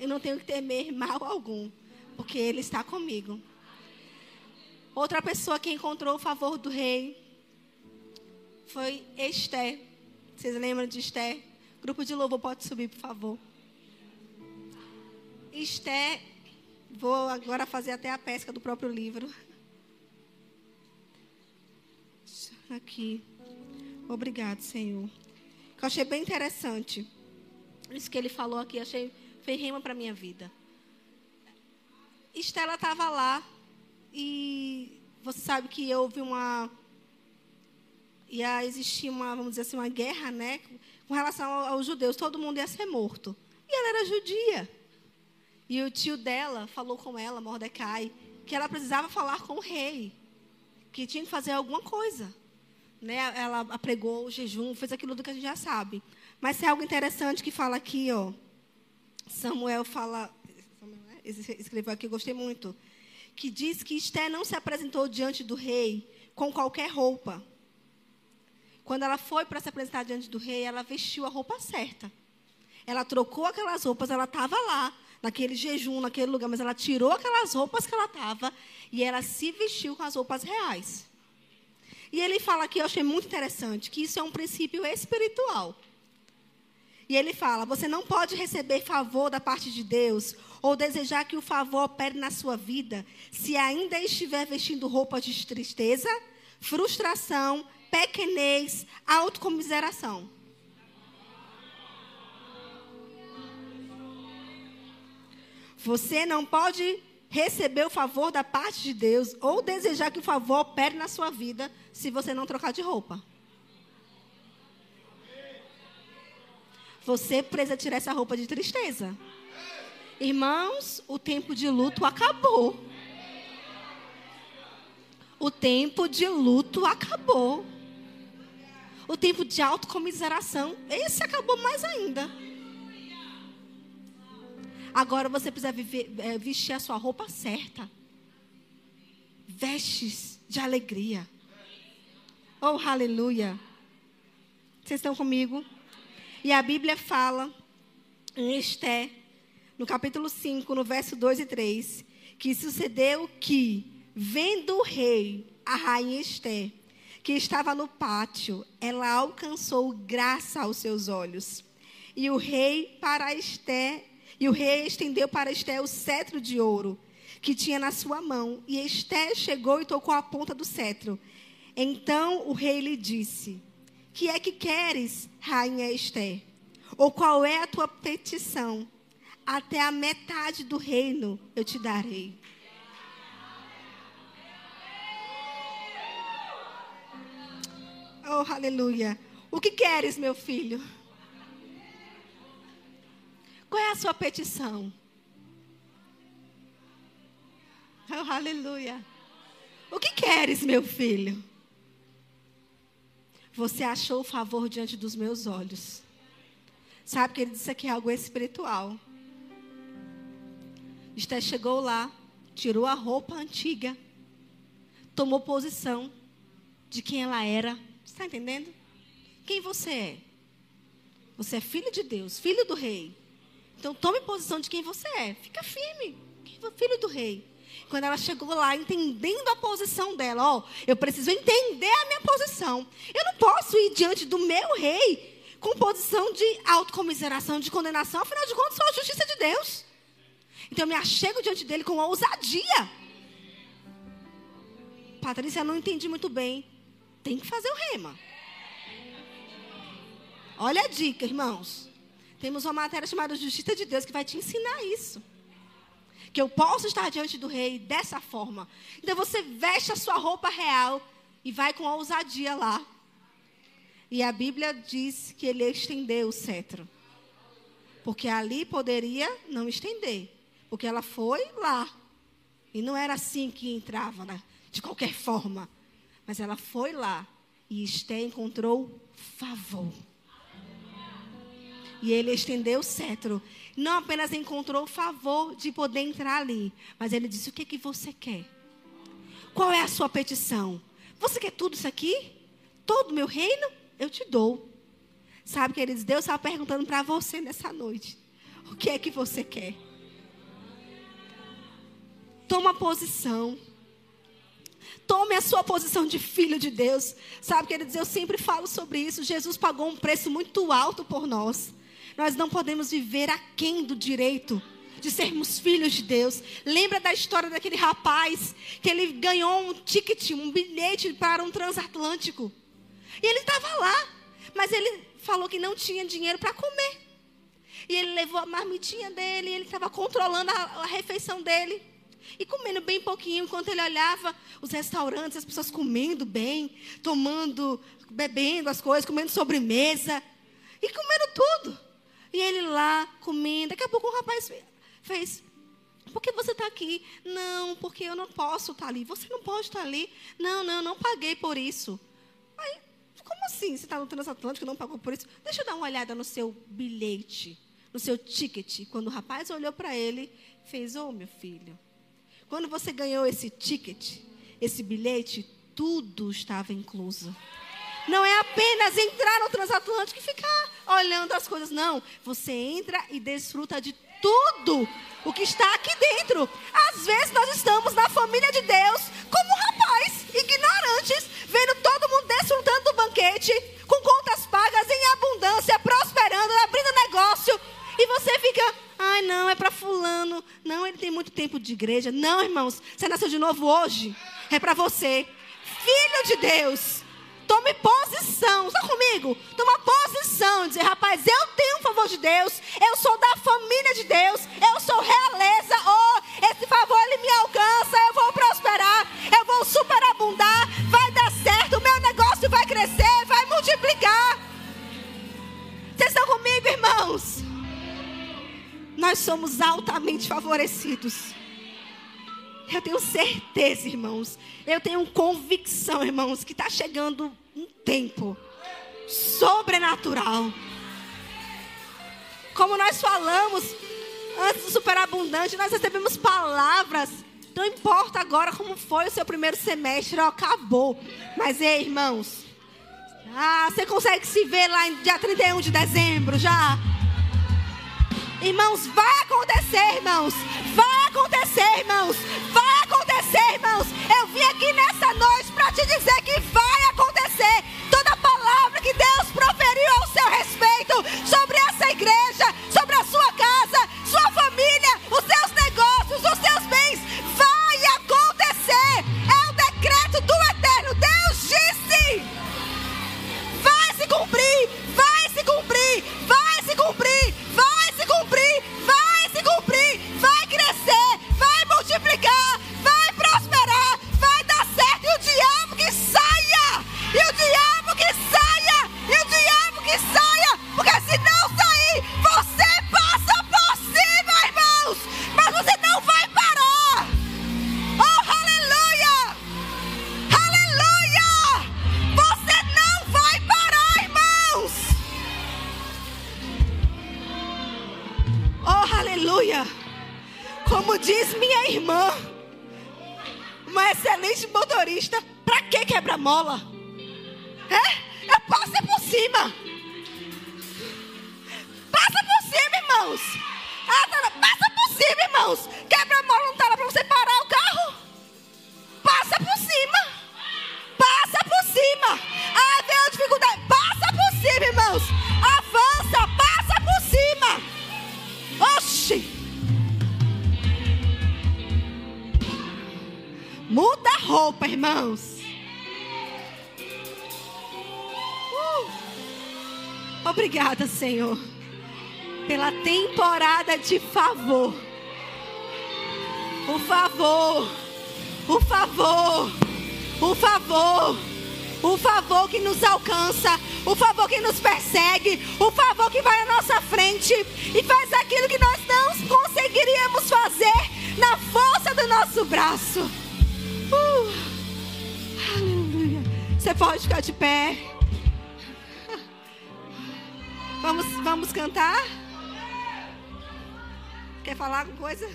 Eu não tenho que temer <laughs> mal algum porque Ele está comigo. Outra pessoa que encontrou o favor do rei foi Esther. Vocês lembram de Esther? Grupo de louvor pode subir, por favor. Esther, vou agora fazer até a pesca do próprio livro. Aqui. Obrigado, Senhor. Eu achei bem interessante. Isso que ele falou aqui, achei fez rima para minha vida. Estela estava lá e você sabe que houve uma ia existir uma, vamos dizer assim, uma guerra, né, com relação aos judeus, todo mundo ia ser morto. E ela era judia. E o tio dela falou com ela, Mordecai, que ela precisava falar com o rei, que tinha que fazer alguma coisa. Né? Ela pregou o jejum, fez aquilo do que a gente já sabe. Mas tem algo interessante que fala aqui, ó. Samuel fala, escreveu aqui, gostei muito, que diz que Esté não se apresentou diante do rei com qualquer roupa. Quando ela foi para se apresentar diante do rei, ela vestiu a roupa certa. Ela trocou aquelas roupas, ela estava lá, naquele jejum, naquele lugar, mas ela tirou aquelas roupas que ela estava e ela se vestiu com as roupas reais. E ele fala aqui, eu achei muito interessante, que isso é um princípio espiritual. E ele fala: você não pode receber favor da parte de Deus ou desejar que o favor opere na sua vida se ainda estiver vestindo roupas de tristeza, frustração, pequenez, autocomiseração. Você não pode receber o favor da parte de Deus ou desejar que o favor opere na sua vida se você não trocar de roupa. Você precisa tirar essa roupa de tristeza. Irmãos, o tempo de luto acabou. O tempo de luto acabou. O tempo de autocomiseração, esse acabou mais ainda. Agora você precisa viver, é, vestir a sua roupa certa. Vestes de alegria. Oh, aleluia. Vocês estão comigo? E a Bíblia fala em Esté, no capítulo 5, no verso 2 e 3, que sucedeu que, vendo o rei, a rainha Esté, que estava no pátio, ela alcançou graça aos seus olhos. E o rei para Esté, e o rei estendeu para Esté o cetro de ouro que tinha na sua mão, e Esté chegou e tocou a ponta do cetro. Então o rei lhe disse: que é que queres, rainha Esther? Ou qual é a tua petição? Até a metade do reino eu te darei. Oh, aleluia. O que queres, meu filho? Qual é a sua petição? Oh, aleluia. O que queres, meu filho? Você achou o favor diante dos meus olhos. Sabe que ele disse aqui algo espiritual. Esté chegou lá, tirou a roupa antiga, tomou posição de quem ela era. Está entendendo? Quem você é? Você é filho de Deus, filho do rei. Então tome posição de quem você é. Fica firme. Filho do rei. Quando ela chegou lá, entendendo a posição dela, ó, eu preciso entender a minha posição. Eu não posso ir diante do meu rei com posição de autocomiseração, de condenação. Afinal de contas, sou a justiça de Deus. Então eu me achego diante dele com ousadia. Patrícia, não entendi muito bem. Tem que fazer o rema. Olha a dica, irmãos. Temos uma matéria chamada Justiça de Deus que vai te ensinar isso. Que eu posso estar diante do rei dessa forma. Então você veste a sua roupa real e vai com ousadia lá. E a Bíblia diz que ele estendeu o cetro. Porque ali poderia não estender. Porque ela foi lá. E não era assim que entrava, né? de qualquer forma. Mas ela foi lá e Esté encontrou favor. E ele estendeu o cetro. Não apenas encontrou o favor de poder entrar ali, mas ele disse: O que, que você quer? Qual é a sua petição? Você quer tudo isso aqui? Todo o meu reino? Eu te dou. Sabe, queridos, Deus estava perguntando para você nessa noite: O que é que você quer? Toma posição. Tome a sua posição de filho de Deus. Sabe, queridos, eu sempre falo sobre isso. Jesus pagou um preço muito alto por nós. Nós não podemos viver aquém do direito de sermos filhos de Deus. Lembra da história daquele rapaz que ele ganhou um ticket, um bilhete para um transatlântico. E ele estava lá, mas ele falou que não tinha dinheiro para comer. E ele levou a marmitinha dele, ele estava controlando a, a refeição dele. E comendo bem pouquinho, enquanto ele olhava os restaurantes, as pessoas comendo bem, tomando, bebendo as coisas, comendo sobremesa e comendo tudo. E ele lá comendo. Daqui a pouco um rapaz fez: Por que você está aqui? Não, porque eu não posso estar tá ali. Você não pode estar tá ali? Não, não, não paguei por isso. Aí, como assim? Você está no transatlântico e não pagou por isso? Deixa eu dar uma olhada no seu bilhete, no seu ticket. Quando o rapaz olhou para ele, fez: Ô oh, meu filho, quando você ganhou esse ticket, esse bilhete, tudo estava incluso. Não é apenas entrar no transatlântico e ficar olhando as coisas. Não. Você entra e desfruta de tudo o que está aqui dentro. Às vezes nós estamos na família de Deus como rapaz, ignorantes, vendo todo mundo desfrutando do banquete, com contas pagas em abundância, prosperando, abrindo negócio. E você fica, ai não, é para fulano. Não, ele tem muito tempo de igreja. Não, irmãos, você nasceu de novo hoje. É para você. Filho de Deus. Tome posição, está comigo? Toma posição, dizer, rapaz, eu tenho um favor de Deus, eu sou da família de Deus, eu sou realeza, oh, esse favor ele me alcança, eu vou prosperar, eu vou superabundar, vai dar certo, o meu negócio vai crescer, vai multiplicar. Vocês estão comigo, irmãos? Nós somos altamente favorecidos. Eu tenho certeza, irmãos. Eu tenho convicção, irmãos, que está chegando um tempo sobrenatural. Como nós falamos antes do superabundante, nós recebemos palavras. Não importa agora como foi o seu primeiro semestre, ó, acabou. Mas, ei, irmãos. Ah, você consegue se ver lá em dia 31 de dezembro já? Irmãos, vai acontecer, irmãos. Vai acontecer, irmãos. Vai acontecer, irmãos. Eu vim aqui nessa noite para te dizer que vai acontecer. Toda palavra que Deus proferiu ao seu respeito sobre essa igreja, sobre a sua casa, sua família, os seus negócios, os seus bens, vai acontecer. É o decreto do eterno. Deus disse: vai se cumprir, vai se cumprir, vai se cumprir, cumprir, vai se cumprir, vai crescer, vai multiplicar, vai prosperar, vai dar certo. E o diabo que saia, e o diabo Aleluia. Como diz minha irmã, uma excelente motorista, para que quebra-mola? É? Eu passo por cima. Passa por cima, irmãos. Ah, tá Passa por cima, irmãos. Quebra-mola não está lá para você parar o carro. Passa por cima. Passa por cima. Ah, deu dificuldade. Passa por cima, irmãos. Muda a roupa, irmãos. Uh. Obrigada, Senhor, pela temporada de favor. O favor, o favor, o favor, o favor que nos alcança, o favor que nos persegue, o favor que vai à nossa frente e faz aquilo que nós não conseguiríamos fazer na força do nosso braço. Uh. Aleluia. Você pode ficar de pé. Vamos, vamos cantar? Quer falar alguma coisa?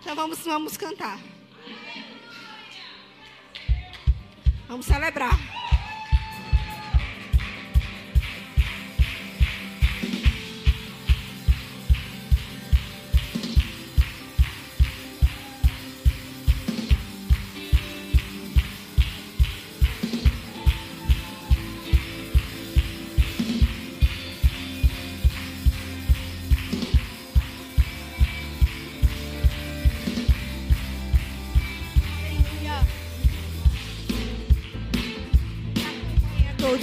Então vamos, vamos cantar. Vamos celebrar.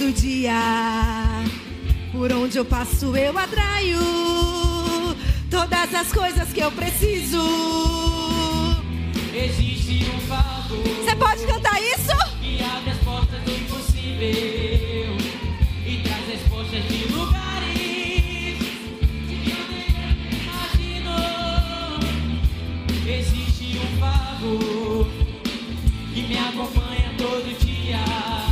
do dia. Por onde eu passo, eu atraio todas as coisas que eu preciso. Existe um favor. Você pode cantar isso? Que abre as portas do impossível e traz respostas de lugares que eu nem imagino. Existe um favor que me acompanha todo dia.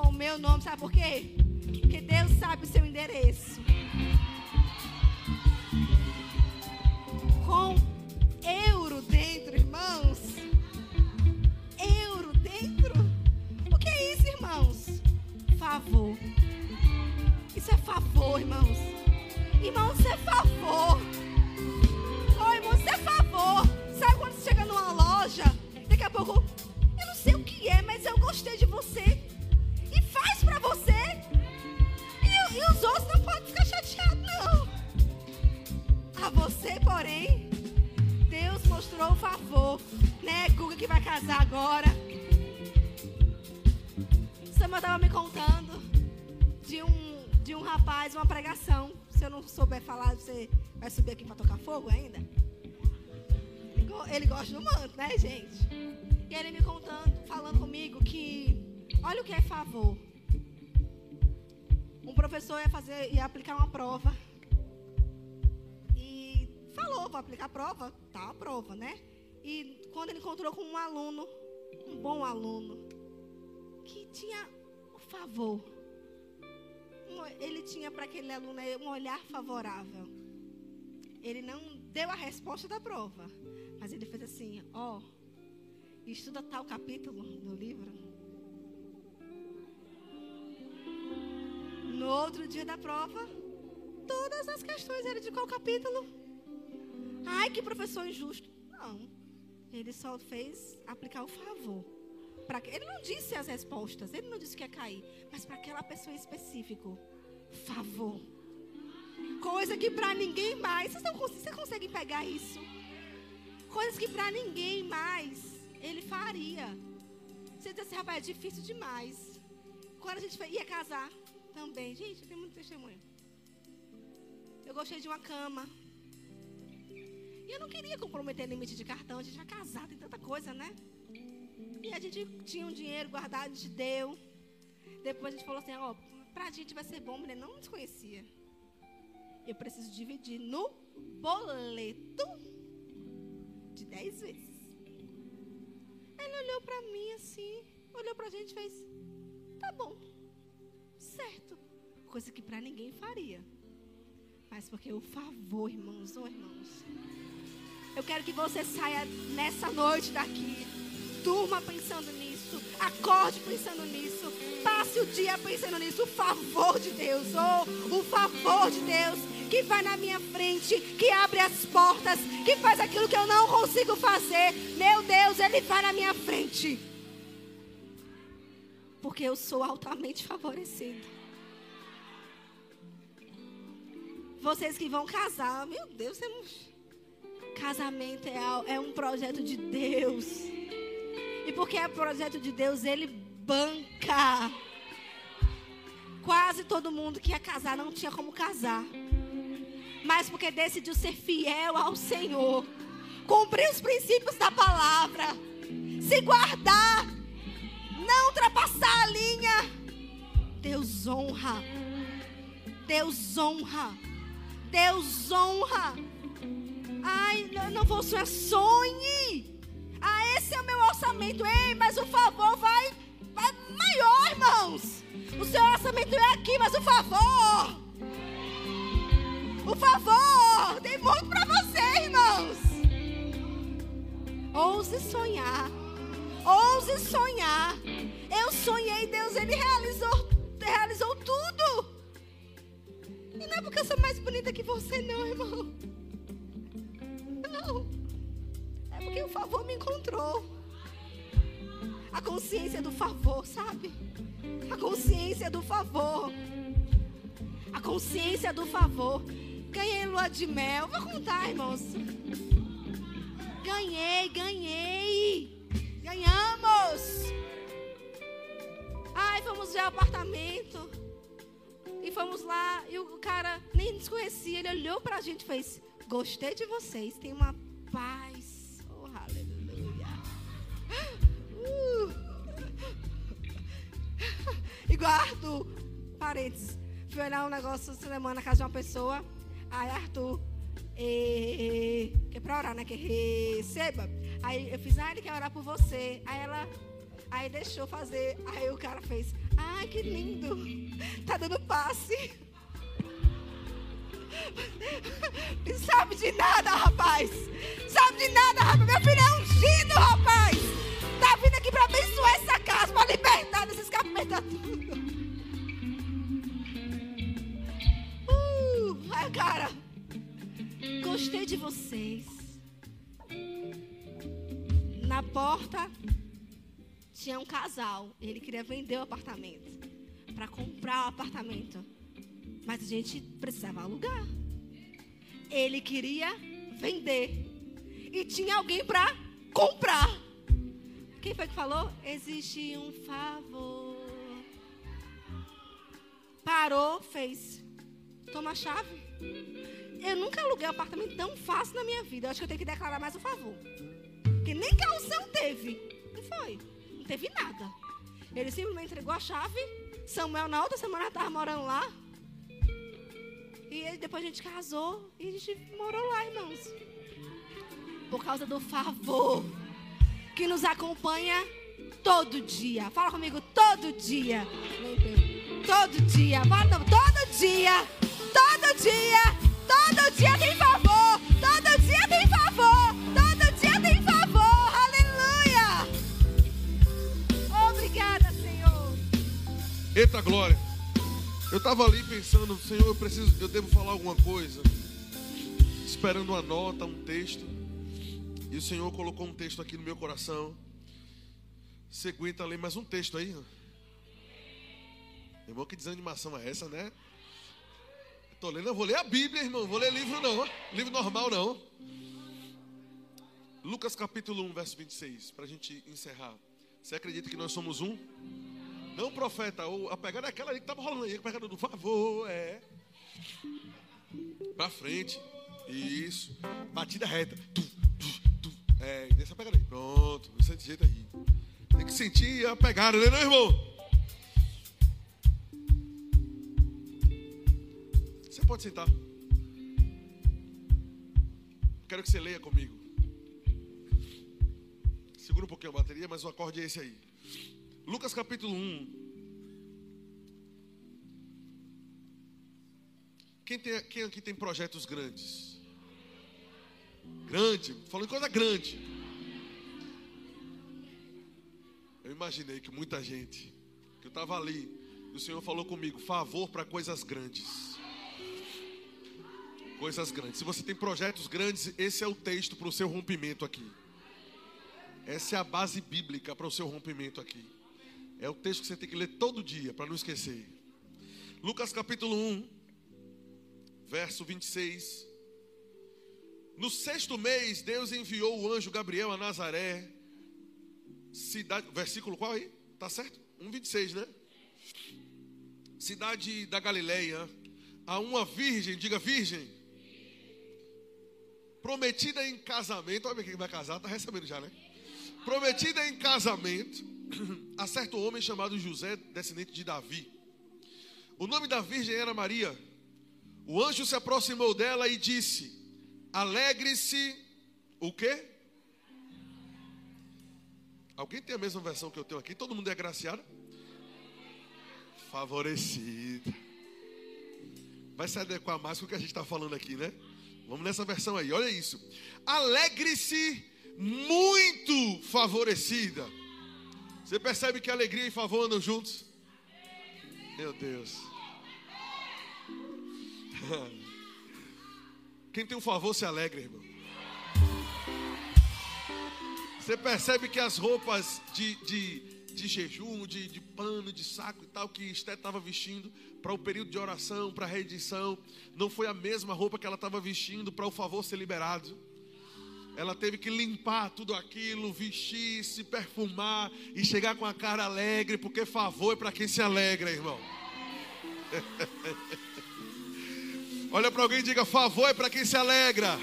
com o meu nome, sabe por quê? Porque Deus sabe o seu endereço. Bom aluno, que tinha o favor. Ele tinha para aquele aluno um olhar favorável. Ele não deu a resposta da prova, mas ele fez assim: ó, estuda tal capítulo do livro. No outro dia da prova, todas as questões eram de qual capítulo? Ai, que professor injusto. Não. Ele só fez aplicar o favor. Pra, ele não disse as respostas, ele não disse que ia cair, mas para aquela pessoa em específico, favor. Coisa que para ninguém mais, vocês, não, vocês conseguem pegar isso? Coisas que para ninguém mais ele faria. Você diz assim, rapaz, é difícil demais. Quando a gente ia casar também, gente, tem muito testemunho. Eu gostei de uma cama. E eu não queria comprometer limite de cartão, a gente já casado, tem tanta coisa, né? E a gente tinha um dinheiro guardado, a gente deu. Depois a gente falou assim, ó, pra gente vai ser bom, mulher não nos conhecia. Eu preciso dividir no boleto de 10 vezes. Ele olhou pra mim assim, olhou pra gente e fez, tá bom, certo. Coisa que pra ninguém faria. Mas porque o favor, irmãos, ou irmãos. Eu quero que você saia nessa noite daqui. Durma pensando nisso. Acorde pensando nisso. Passe o dia pensando nisso. O favor de Deus. Oh, o favor de Deus que vai na minha frente, que abre as portas, que faz aquilo que eu não consigo fazer. Meu Deus, Ele vai na minha frente. Porque eu sou altamente favorecido. Vocês que vão casar, meu Deus, não... casamento é, é um projeto de Deus. E porque é projeto de Deus, Ele banca. Quase todo mundo que ia casar não tinha como casar. Mas porque decidiu ser fiel ao Senhor, cumprir os princípios da palavra, se guardar, não ultrapassar a linha. Deus honra. Deus honra. Deus honra. Ai, não, vou sonhar. Sonhe. Orçamento. Ei, mas o favor vai, vai maior, irmãos. O seu orçamento é aqui, mas o favor. O favor. Tem muito para você, irmãos. Ouse sonhar. Ouse sonhar. Eu sonhei, Deus, Ele realizou, realizou tudo. E não é porque eu sou mais bonita que você, não, irmão. Não. É porque o favor me encontrou. A consciência do favor, sabe? A consciência do favor. A consciência do favor. Ganhei lua de mel. Vou contar, irmãos. Ganhei, ganhei. Ganhamos. Ai, fomos ver o apartamento. E fomos lá. E o cara nem nos conhecia. Ele olhou pra gente e fez: Gostei de vocês. Tem uma paz. <laughs> E Arthur. Parênteses. Fui olhar um negócio essa semana na casa de uma pessoa. Aí Arthur. E, que é pra orar, né? Que receba. Aí eu fiz, ah, ele quer orar por você. Aí ela. Aí deixou fazer. Aí o cara fez. Ai, que lindo. Tá dando passe. <laughs> Sabe de nada, rapaz. Sabe de nada, rapaz. Meu filho é ungido, rapaz. Uh, ai, cara. Gostei de vocês. Na porta tinha um casal. Ele queria vender o apartamento. Para comprar o apartamento. Mas a gente precisava alugar. Ele queria vender. E tinha alguém para comprar. Quem foi que falou? Existe um favor. Parou, fez. Toma a chave. Eu nunca aluguei um apartamento tão fácil na minha vida. Eu acho que eu tenho que declarar mais um favor. Porque nem calção teve. Não foi. Não teve nada. Ele simplesmente entregou a chave. Samuel, na outra semana, estava morando lá. E ele, depois a gente casou. E a gente morou lá, irmãos. Por causa do favor que nos acompanha todo dia. Fala comigo, todo dia. Todo dia. Não, todo dia. Todo dia. Todo dia tem favor. Todo dia tem favor. Todo dia tem favor. Aleluia. Obrigada, Senhor. Eita glória. Eu estava ali pensando, Senhor, eu preciso, eu devo falar alguma coisa. Esperando uma nota, um texto. E o Senhor colocou um texto aqui no meu coração. Você aguenta ler mais um texto aí? Irmão, que desanimação é essa, né? Estou lendo, eu vou ler a Bíblia, irmão. Vou ler livro não. Livro normal não. Lucas capítulo 1, verso 26, para a gente encerrar. Você acredita que nós somos um? Não, profeta, a pegada é aquela ali que estava rolando aí, a pegada do favor, é. Para frente. Isso. Batida reta. É, dessa pegada aí. Pronto, não jeito aí. Tem que sentir a pegada, né, não, irmão? Você pode sentar. Quero que você leia comigo. Segura um pouquinho a bateria, mas o acorde é esse aí. Lucas capítulo 1. Quem, tem, quem aqui tem projetos grandes? Grande, falando coisa grande. Eu imaginei que muita gente, que eu estava ali, e o Senhor falou comigo: favor para coisas grandes. Coisas grandes. Se você tem projetos grandes, esse é o texto para o seu rompimento aqui. Essa é a base bíblica para o seu rompimento aqui. É o texto que você tem que ler todo dia para não esquecer. Lucas capítulo 1, verso 26. No sexto mês, Deus enviou o anjo Gabriel a Nazaré, cidade, versículo qual aí? Tá certo? 1:26, né? Cidade da Galileia, a uma virgem, diga virgem, prometida em casamento. Olha quem vai casar, tá recebendo já, né? Prometida em casamento a certo homem chamado José, descendente de Davi. O nome da virgem era Maria. O anjo se aproximou dela e disse: Alegre-se, o quê? Alguém tem a mesma versão que eu tenho aqui? Todo mundo é agraciado? Favorecida. Vai se adequar mais com o que a gente está falando aqui, né? Vamos nessa versão aí, olha isso. Alegre-se, muito favorecida. Você percebe que alegria e favor andam juntos? Meu Deus. <laughs> Quem tem um favor se alegra, irmão. Você percebe que as roupas de, de, de jejum, de, de pano, de saco e tal, que Esté estava vestindo para o período de oração, para a reedição, não foi a mesma roupa que ela estava vestindo para o favor ser liberado. Ela teve que limpar tudo aquilo, vestir, se perfumar e chegar com a cara alegre, porque favor é para quem se alegra, irmão. <laughs> Olha para alguém e diga: favor é para quem se alegra.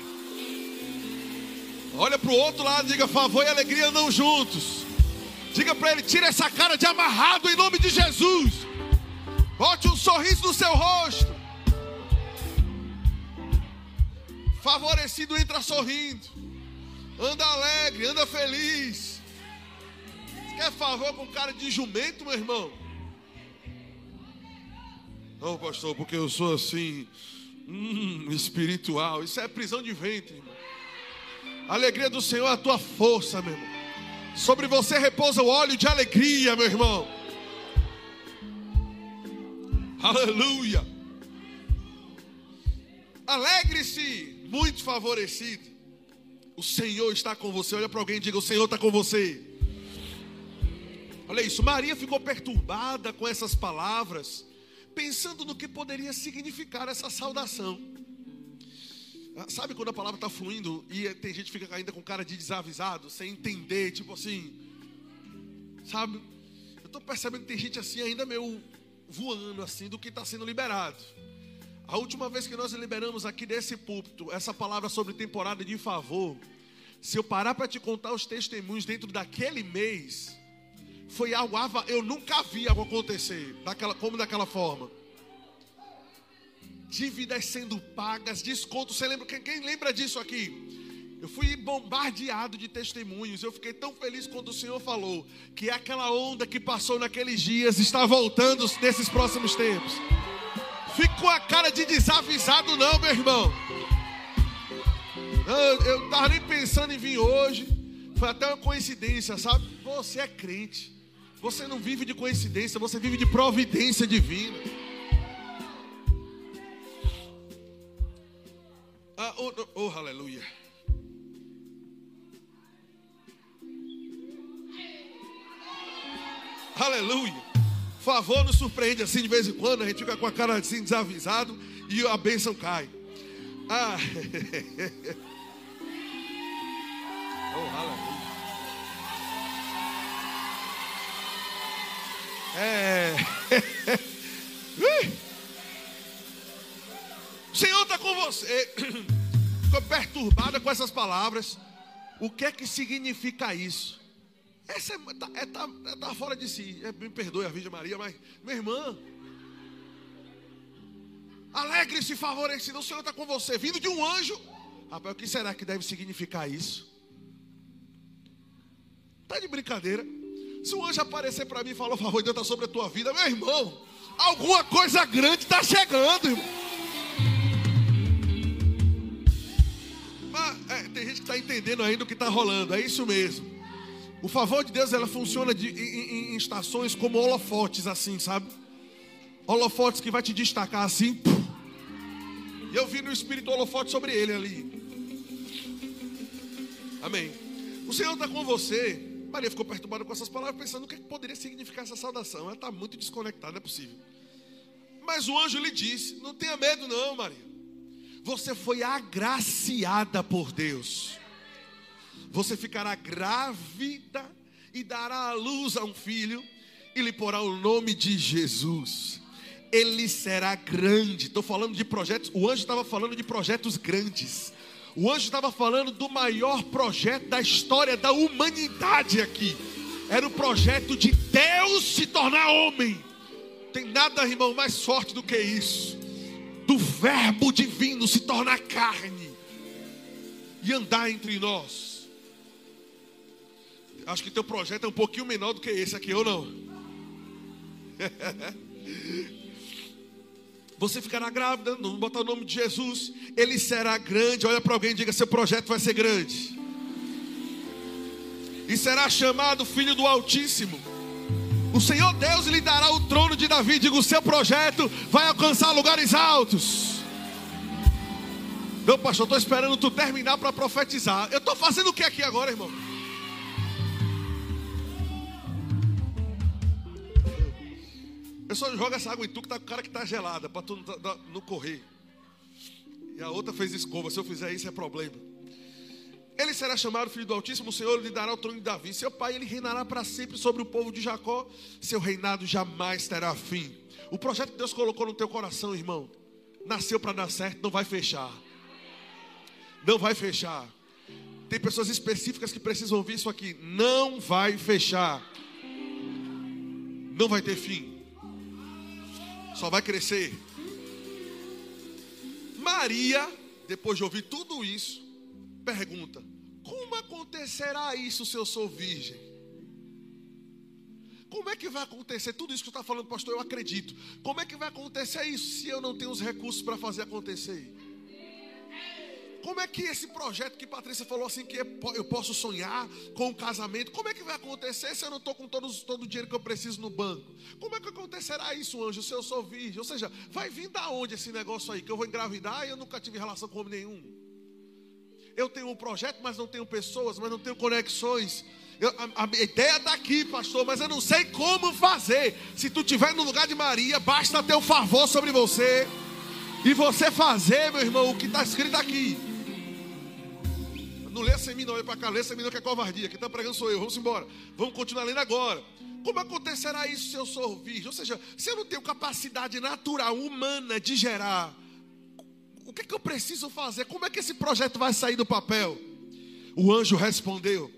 Olha para o outro lado e diga: favor e alegria andam juntos. Diga para ele: tira essa cara de amarrado em nome de Jesus. Bote um sorriso no seu rosto. Favorecido entra sorrindo. Anda alegre, anda feliz. Você quer favor com cara de jumento, meu irmão? Não, pastor, porque eu sou assim, hum, espiritual. Isso é prisão de ventre, irmão. A alegria do Senhor é a tua força, meu irmão. Sobre você repousa o óleo de alegria, meu irmão. Aleluia. Alegre-se, muito favorecido. O Senhor está com você. Olha para alguém e diga: O Senhor está com você. Olha isso. Maria ficou perturbada com essas palavras, pensando no que poderia significar essa saudação. Sabe quando a palavra está fluindo e tem gente que fica ainda com cara de desavisado, sem entender, tipo assim. Sabe? Eu estou percebendo que tem gente assim ainda meio voando assim do que está sendo liberado. A última vez que nós liberamos aqui desse púlpito essa palavra sobre temporada de favor, se eu parar para te contar os testemunhos dentro daquele mês, foi algo eu nunca vi algo acontecer daquela como daquela forma. Dívidas sendo pagas, descontos. Você lembra quem, quem lembra disso aqui? Eu fui bombardeado de testemunhos. Eu fiquei tão feliz quando o Senhor falou que aquela onda que passou naqueles dias está voltando nesses próximos tempos. Fique com a cara de desavisado, não, meu irmão. Eu, estava nem pensando em vir hoje. Foi até uma coincidência, sabe? Você é crente. Você não vive de coincidência, você vive de providência divina. Ah, oh, oh, oh, aleluia. Aleluia. Favor nos surpreende assim de vez em quando, a gente fica com a cara assim desavisado e a bênção cai. Ah. <laughs> oh, aleluia. É. <laughs> Senhor está com você. <coughs> Ficou perturbada com essas palavras. O que é que significa isso? Essa é, tá, é, tá, é, tá fora de si. É, me perdoe a Virgem Maria, mas, minha irmã, alegre-se, favorecido. O Senhor está com você, vindo de um anjo. Rapaz, o que será que deve significar isso? Tá de brincadeira? Se um anjo aparecer para mim e falar, favor de Deus está sobre a tua vida, meu irmão, alguma coisa grande está chegando, irmão. Entendendo ainda o que está rolando, é isso mesmo. O favor de Deus ela funciona de, em, em, estações como holofotes, assim, sabe? Holofotes que vai te destacar assim. E eu vi no espírito holofote sobre ele ali. Amém. O Senhor está com você. Maria ficou perturbada com essas palavras, pensando o que poderia significar essa saudação. Ela está muito desconectada, não é possível. Mas o anjo lhe disse: Não tenha medo, não, Maria. Você foi agraciada por Deus você ficará grávida e dará à luz a um filho e lhe porá o nome de Jesus. Ele será grande. Estou falando de projetos. O anjo estava falando de projetos grandes. O anjo estava falando do maior projeto da história da humanidade aqui. Era o projeto de Deus se tornar homem. Tem nada, irmão, mais forte do que isso. Do Verbo divino se tornar carne e andar entre nós. Acho que teu projeto é um pouquinho menor do que esse aqui, ou não? <laughs> Você ficará grávida, não botar o nome de Jesus, ele será grande. Olha para alguém e diga: seu projeto vai ser grande. E será chamado Filho do Altíssimo. O Senhor Deus lhe dará o trono de Davi. Diga: o seu projeto vai alcançar lugares altos. Meu pastor, estou esperando tu terminar para profetizar. Eu estou fazendo o que aqui agora, irmão? Eu só jogo essa água em tu que tá com o cara que tá gelada, para tu não, não correr. E a outra fez escova. Se eu fizer isso é problema. Ele será chamado filho do Altíssimo, o Senhor lhe dará o trono de Davi. Seu pai, ele reinará para sempre sobre o povo de Jacó. Seu reinado jamais terá fim. O projeto que Deus colocou no teu coração, irmão, nasceu para dar certo, não vai fechar. Não vai fechar. Tem pessoas específicas que precisam ouvir isso aqui. Não vai fechar. Não vai ter fim. Só vai crescer. Maria, depois de ouvir tudo isso, pergunta: Como acontecerá isso se eu sou virgem? Como é que vai acontecer tudo isso que está falando, pastor? Eu acredito. Como é que vai acontecer isso se eu não tenho os recursos para fazer acontecer? Como é que esse projeto que Patrícia falou assim, que eu posso sonhar com um casamento, como é que vai acontecer se eu não estou com todos, todo o dinheiro que eu preciso no banco? Como é que acontecerá isso, anjo, se eu sou virgem? Ou seja, vai vir da onde esse negócio aí? Que eu vou engravidar e eu nunca tive relação com homem nenhum. Eu tenho um projeto, mas não tenho pessoas, mas não tenho conexões. Eu, a, a, ideia está aqui, pastor, mas eu não sei como fazer. Se tu estiver no lugar de Maria, basta ter o um favor sobre você. E você fazer, meu irmão, o que está escrito aqui. Não lê sem mim, não. Olha para cá, lê sem mim, não, que é covardia. Quem está pregando sou eu. Vamos embora. Vamos continuar lendo agora. Como acontecerá isso se eu sou virgem? Ou seja, se eu não tenho capacidade natural, humana de gerar, o que, é que eu preciso fazer? Como é que esse projeto vai sair do papel? O anjo respondeu: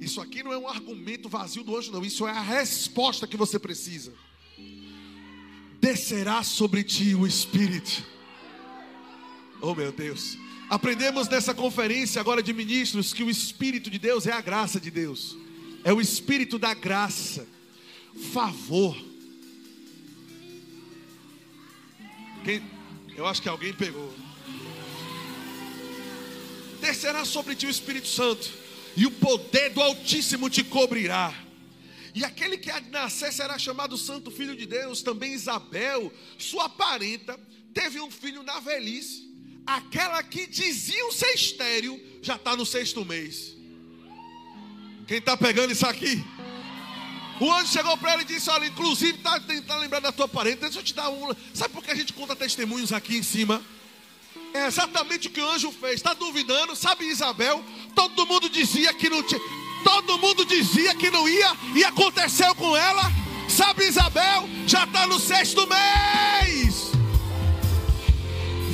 Isso aqui não é um argumento vazio do anjo, não. Isso é a resposta que você precisa. Descerá sobre ti o Espírito. Oh, meu Deus. Aprendemos nessa conferência agora de ministros que o Espírito de Deus é a graça de Deus, é o Espírito da graça, favor. Quem, eu acho que alguém pegou. Descerá sobre ti o Espírito Santo, e o poder do Altíssimo te cobrirá. E aquele que nascer será chamado Santo Filho de Deus. Também Isabel, sua parenta, teve um filho na velhice aquela que dizia ser estéreo já está no sexto mês. Quem está pegando isso aqui? O anjo chegou para ele e disse: Olha, inclusive está tentando lembrar da tua parente. Deixa eu te dar um. Sabe por que a gente conta testemunhos aqui em cima? É exatamente o que o anjo fez. Está duvidando? Sabe, Isabel? Todo mundo dizia que não tinha. Todo mundo dizia que não ia e aconteceu com ela. Sabe, Isabel? Já está no sexto mês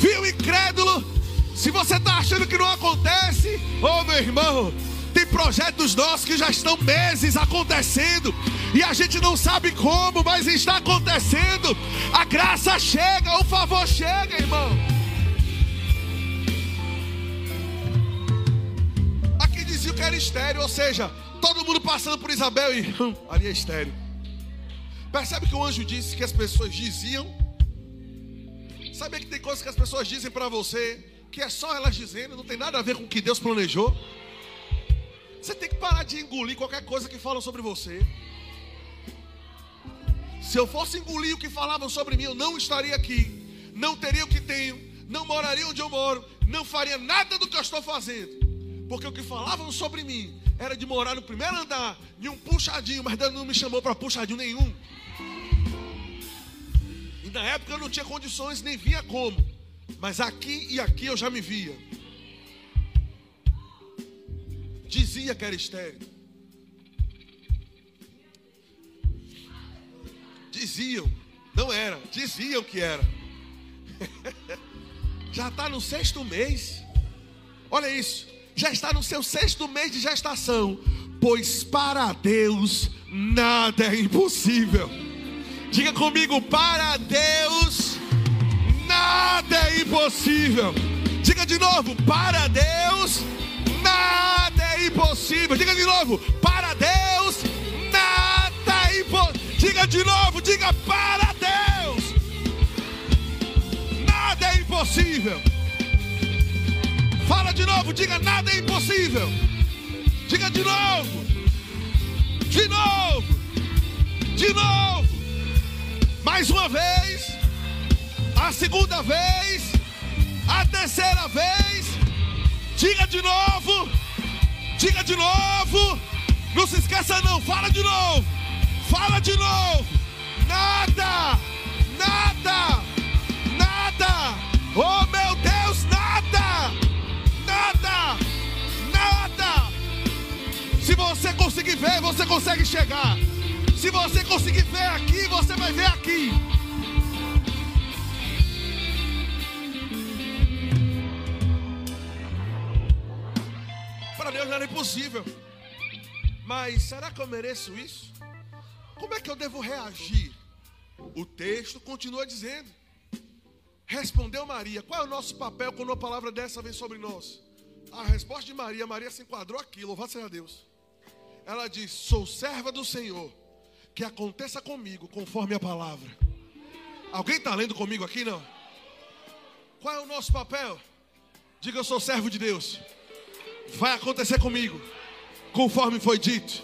viu incrédulo? Se você está achando que não acontece, ô oh, meu irmão, tem projetos nossos que já estão meses acontecendo e a gente não sabe como, mas está acontecendo. A graça chega, o favor chega, irmão. Aqui dizia que era estéreo, ou seja, todo mundo passando por Isabel e hum, ali é estéreo. Percebe que o anjo disse que as pessoas diziam Sabe que tem coisas que as pessoas dizem para você que é só elas dizendo, não tem nada a ver com o que Deus planejou? Você tem que parar de engolir qualquer coisa que falam sobre você. Se eu fosse engolir o que falavam sobre mim, eu não estaria aqui, não teria o que tenho, não moraria onde eu moro, não faria nada do que eu estou fazendo. Porque o que falavam sobre mim era de morar no primeiro andar, em um puxadinho, mas Deus não me chamou para puxadinho nenhum na época eu não tinha condições, nem via como. Mas aqui e aqui eu já me via. Dizia que era estéreo. Diziam, não era, diziam que era. <laughs> já está no sexto mês. Olha isso, já está no seu sexto mês de gestação. Pois para Deus nada é impossível. Diga comigo, para Deus nada é impossível. Diga de novo, para Deus nada é impossível. Diga de novo, para Deus nada é impossível. Diga de novo, diga para Deus. Nada é impossível. Fala de novo, diga nada é impossível. Diga de novo. De novo. De novo mais uma vez, a segunda vez, a terceira vez, diga de novo, diga de novo, não se esqueça não, fala de novo, fala de novo, nada, nada, nada, oh meu Deus, nada, nada, nada. Se você conseguir ver, você consegue chegar. Se você conseguir ver aqui, você vai ver aqui. Para Deus é impossível. Mas será que eu mereço isso? Como é que eu devo reagir O texto continua dizendo: Respondeu Maria: Qual é o nosso papel quando uma palavra dessa vem sobre nós? A resposta de Maria, Maria se enquadrou aqui, louvado seja Deus. Ela diz: Sou serva do Senhor, que aconteça comigo conforme a palavra. Alguém está lendo comigo aqui, não? Qual é o nosso papel? Diga: Eu sou servo de Deus. Vai acontecer comigo, conforme foi dito.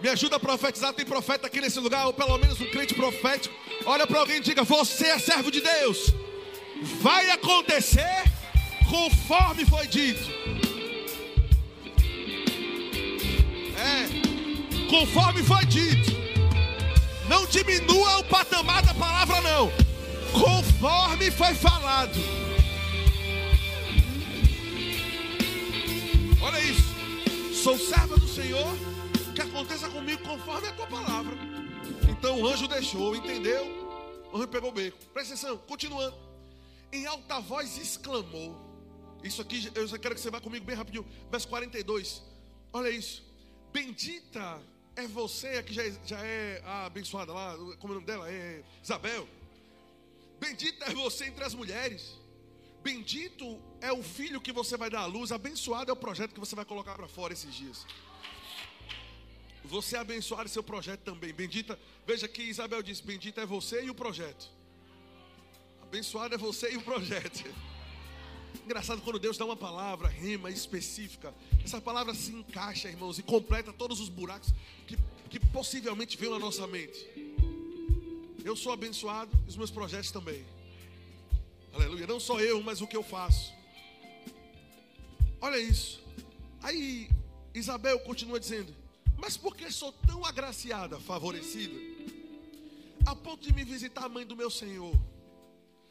Me ajuda a profetizar. Tem profeta aqui nesse lugar, ou pelo menos um crente profético. Olha para alguém e diga: Você é servo de Deus. Vai acontecer conforme foi dito. É, conforme foi dito. Não diminua o patamar da palavra, não. Conforme foi falado. Olha isso. Sou serva do Senhor. Que aconteça comigo conforme a tua palavra. Então o anjo deixou, entendeu? O anjo pegou o beco. Presta atenção, continuando. Em alta voz exclamou. Isso aqui, eu já quero que você vá comigo bem rapidinho. Verso 42. Olha isso. Bendita é você, que já é, já é a abençoada lá, como é o nome dela? É Isabel. Bendita é você entre as mulheres. Bendito é o filho que você vai dar à luz. Abençoado é o projeto que você vai colocar para fora esses dias. Você abençoar seu projeto também. Bendita, veja que Isabel disse: Bendita é você e o projeto. Abençoado é você e o projeto. <laughs> Engraçado quando Deus dá uma palavra, rima específica. Essa palavra se encaixa, irmãos, e completa todos os buracos que, que possivelmente veio na nossa mente. Eu sou abençoado e os meus projetos também. Aleluia. Não só eu, mas o que eu faço. Olha isso. Aí Isabel continua dizendo: Mas por que sou tão agraciada, favorecida, a ponto de me visitar a mãe do meu Senhor?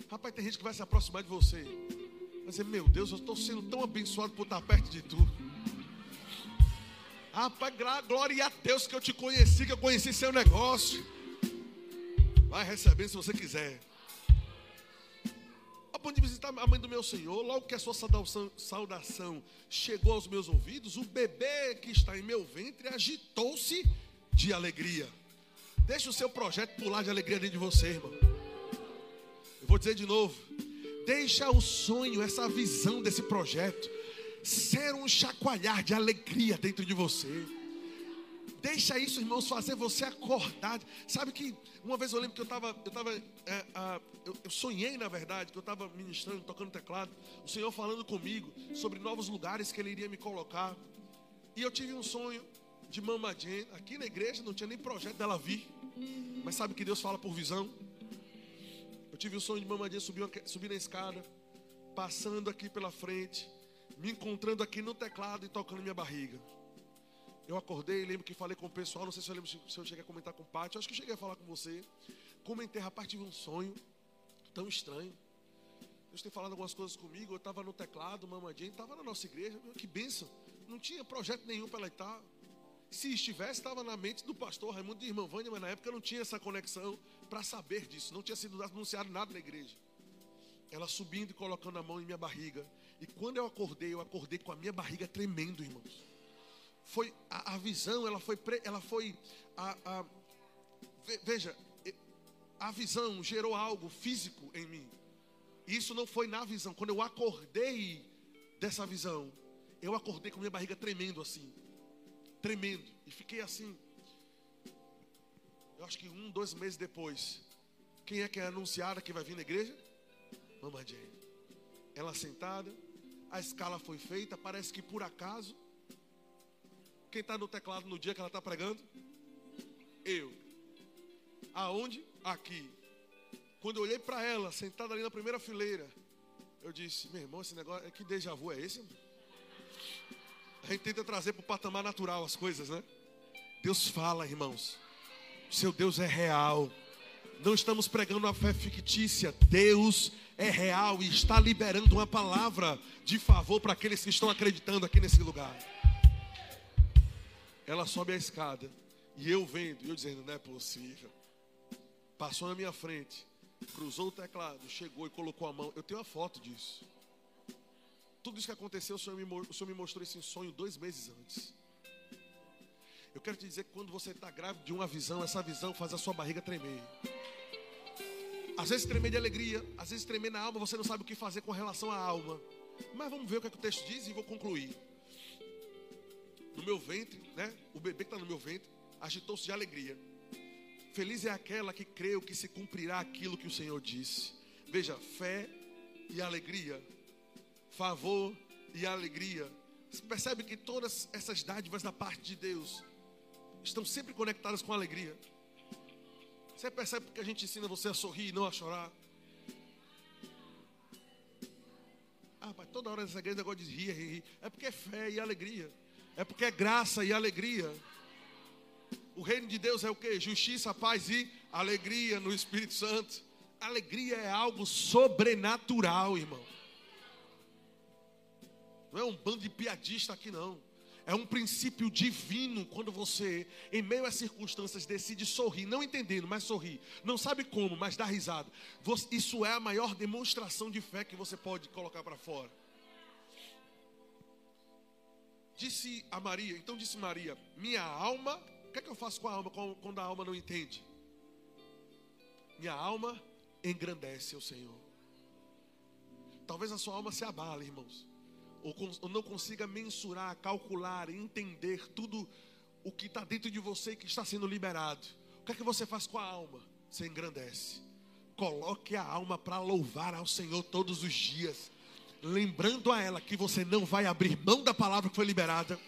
Rapaz, tem gente que vai se aproximar de você. Dizer, meu Deus, eu estou sendo tão abençoado por estar perto de tu. Rapaz, glória a Deus que eu te conheci, que eu conheci seu negócio. Vai recebendo se você quiser. A ponto de visitar a mãe do meu Senhor, logo que a sua saudação, saudação chegou aos meus ouvidos, o bebê que está em meu ventre agitou-se de alegria. Deixa o seu projeto pular de alegria dentro de você, irmão. Eu vou dizer de novo. Deixa o sonho, essa visão desse projeto ser um chacoalhar de alegria dentro de você. Deixa isso, irmãos, fazer você acordar. Sabe que uma vez eu lembro que eu estava, eu, tava, é, eu, eu, sonhei, na verdade, que eu estava ministrando, tocando teclado, o Senhor falando comigo sobre novos lugares que Ele iria me colocar. E eu tive um sonho de Mama Jane, aqui na igreja, não tinha nem projeto dela vir. Mas sabe que Deus fala por visão? Eu tive o sonho de Mama Jane subir, subir na escada, passando aqui pela frente, me encontrando aqui no teclado e tocando minha barriga. Eu acordei, lembro que falei com o pessoal, não sei se eu lembro se eu cheguei a comentar com o Pátio, acho que cheguei a falar com você. Comentei, rapaz, tive um sonho tão estranho. Deus tem falado algumas coisas comigo, eu estava no teclado, mamadinho, estava na nossa igreja, que bênção. Não tinha projeto nenhum para ela estar. Se estivesse, estava na mente do pastor Raimundo e irmã Vânia, mas na época não tinha essa conexão para saber disso. Não tinha sido anunciado nada na igreja. Ela subindo e colocando a mão em minha barriga. E quando eu acordei, eu acordei com a minha barriga tremendo, irmãos foi a, a visão, ela foi, ela foi a, a, veja, a visão gerou algo físico em mim. Isso não foi na visão. Quando eu acordei dessa visão, eu acordei com minha barriga tremendo assim, tremendo e fiquei assim. Eu acho que um, dois meses depois, quem é que é anunciada que vai vir na igreja? Mamãe Jane. Ela sentada, a escala foi feita, parece que por acaso quem está no teclado no dia que ela está pregando? Eu. Aonde? Aqui. Quando eu olhei para ela, sentada ali na primeira fileira, eu disse: Meu irmão, esse negócio, que déjà vu é esse? A gente tenta trazer para o patamar natural as coisas, né? Deus fala, irmãos. Seu Deus é real. Não estamos pregando uma fé fictícia. Deus é real e está liberando uma palavra de favor para aqueles que estão acreditando aqui nesse lugar. Ela sobe a escada. E eu vendo, e eu dizendo, não é possível. Passou na minha frente, cruzou o teclado, chegou e colocou a mão. Eu tenho uma foto disso. Tudo isso que aconteceu, o Senhor me, o Senhor me mostrou esse sonho dois meses antes. Eu quero te dizer que quando você está grávido de uma visão, essa visão faz a sua barriga tremer. Às vezes tremer de alegria, às vezes tremer na alma, você não sabe o que fazer com relação à alma. Mas vamos ver o que, é que o texto diz e vou concluir. No meu ventre, né? O bebê que está no meu ventre agitou-se de alegria. Feliz é aquela que creu que se cumprirá aquilo que o Senhor disse. Veja, fé e alegria, favor e alegria. Você percebe que todas essas dádivas da parte de Deus estão sempre conectadas com alegria. Você percebe que a gente ensina você a sorrir e não a chorar? Ah, mas toda hora nessa igreja negócio de rir, rir, rir. É porque é fé e alegria. É porque é graça e alegria. O reino de Deus é o que? Justiça, paz e alegria no Espírito Santo. Alegria é algo sobrenatural, irmão. Não é um bando de piadista aqui, não. É um princípio divino quando você, em meio às circunstâncias, decide sorrir, não entendendo, mas sorrir. Não sabe como, mas dá risada. Isso é a maior demonstração de fé que você pode colocar para fora. Disse a Maria, então disse Maria: Minha alma, o que é que eu faço com a alma quando a alma não entende? Minha alma engrandece o Senhor. Talvez a sua alma se abale, irmãos ou não consiga mensurar, calcular, entender tudo o que está dentro de você que está sendo liberado, o que é que você faz com a alma? Você engrandece. Coloque a alma para louvar ao Senhor todos os dias, lembrando a ela que você não vai abrir mão da palavra que foi liberada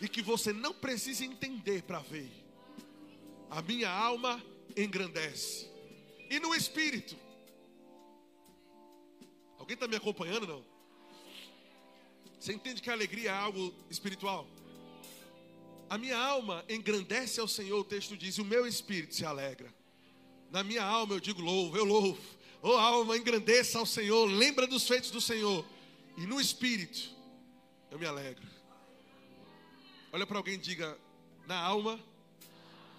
e que você não precisa entender para ver. A minha alma engrandece. E no espírito? Alguém está me acompanhando não? Você entende que a alegria é algo espiritual? A minha alma engrandece ao Senhor, o texto diz, e o meu espírito se alegra. Na minha alma eu digo louvo, eu louvo. Oh alma, engrandeça ao Senhor, lembra dos feitos do Senhor. E no espírito eu me alegro. Olha para alguém e diga: na alma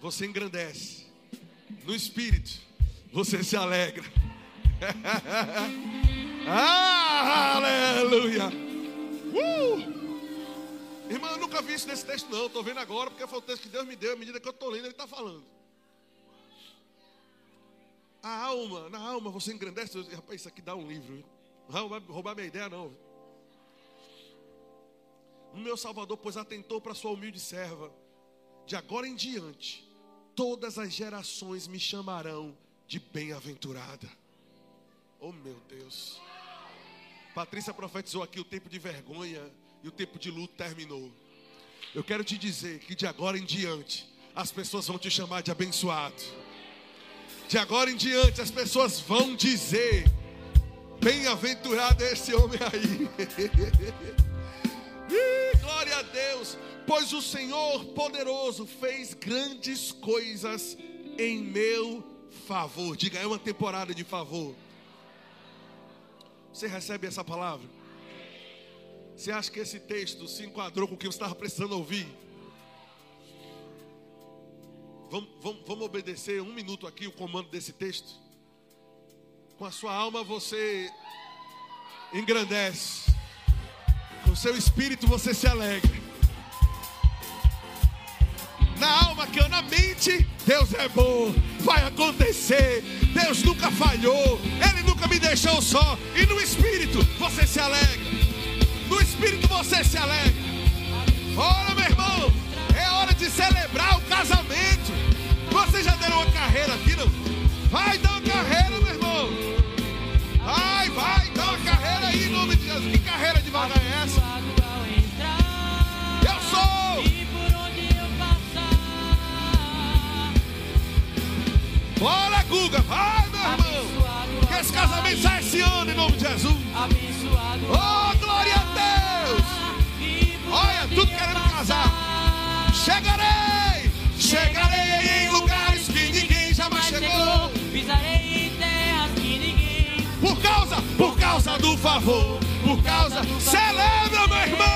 você engrandece, no espírito você se alegra. <laughs> ah, aleluia! Irmão, eu nunca vi isso nesse texto, não. Estou vendo agora, porque foi o texto que Deus me deu. À medida que eu estou lendo, Ele está falando. A alma, na alma você engrandece. Rapaz, isso aqui dá um livro. Não vai roubar minha ideia, não. O meu Salvador, pois atentou para sua humilde serva. De agora em diante, todas as gerações me chamarão de bem-aventurada. Oh meu Deus. Patrícia profetizou aqui: o tempo de vergonha e o tempo de luto terminou. Eu quero te dizer que de agora em diante, as pessoas vão te chamar de abençoado. De agora em diante, as pessoas vão dizer: Bem-aventurado é esse homem aí. <laughs> glória a Deus, pois o Senhor poderoso fez grandes coisas em meu favor. Diga, é uma temporada de favor. Você recebe essa palavra? Você acha que esse texto se enquadrou com o que você estava precisando ouvir? Vamos, vamos, vamos obedecer um minuto aqui o comando desse texto? Com a sua alma você engrandece, com o seu espírito você se alegra. Na alma que eu na mente, Deus é bom, vai acontecer. Deus nunca falhou, Ele nunca me deixou só. E no espírito você se alegra. No espírito você se alegra. Ora, meu irmão, é hora de celebrar o casamento. Você já deu uma carreira aqui, não? Vai dar uma carreira, meu irmão. Vai, vai, dá uma carreira aí em nome de Jesus. Que carreira de vaga é essa? Bora, Guga, vai, meu irmão. Que esse casamento sai esse ano em nome de Jesus. Oh, glória a Deus. Olha, tudo querendo casar. Chegarei, chegarei em lugares que ninguém jamais chegou. Pisarei em terras que ninguém. Por causa, por causa do favor, por causa. Celebra, meu irmão.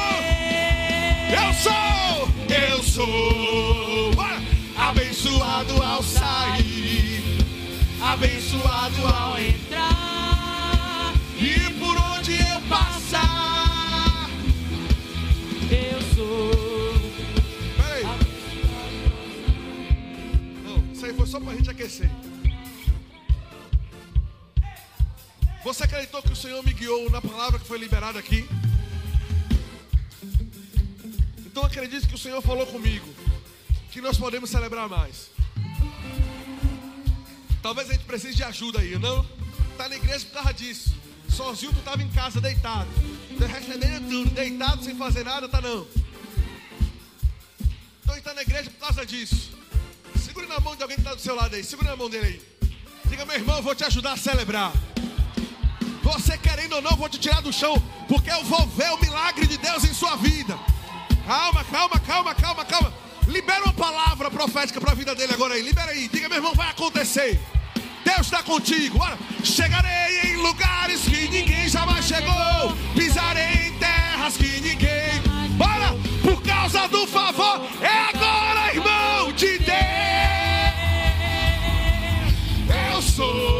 Eu sou, eu sou. Abençoado ao sair, abençoado ao entrar. E por onde eu passar. Eu sou Peraí. só para a gente aquecer. Você acreditou que o Senhor me guiou na palavra que foi liberada aqui? Então acredite que o Senhor falou comigo que nós podemos celebrar mais. Talvez a gente precise de ajuda aí, não? Tá na igreja por causa disso. Sozinho tu estava em casa deitado. Tá recebendo tudo, deitado sem fazer nada, tá não. Então está na igreja por causa disso. Segure na mão de alguém que está do seu lado aí. Segure na mão dele aí. Diga, meu irmão, eu vou te ajudar a celebrar. Você querendo ou não, vou te tirar do chão, porque eu vou ver o milagre de Deus em sua vida. Calma, calma, calma, calma, calma. Libera uma palavra profética para a vida dele agora aí. Libera aí. Diga, meu irmão, vai acontecer. Deus está contigo. Chegarei em lugares que ninguém jamais chegou. Pisarei em terras que ninguém. Bora. Por causa do favor. É agora, irmão de Deus. Eu sou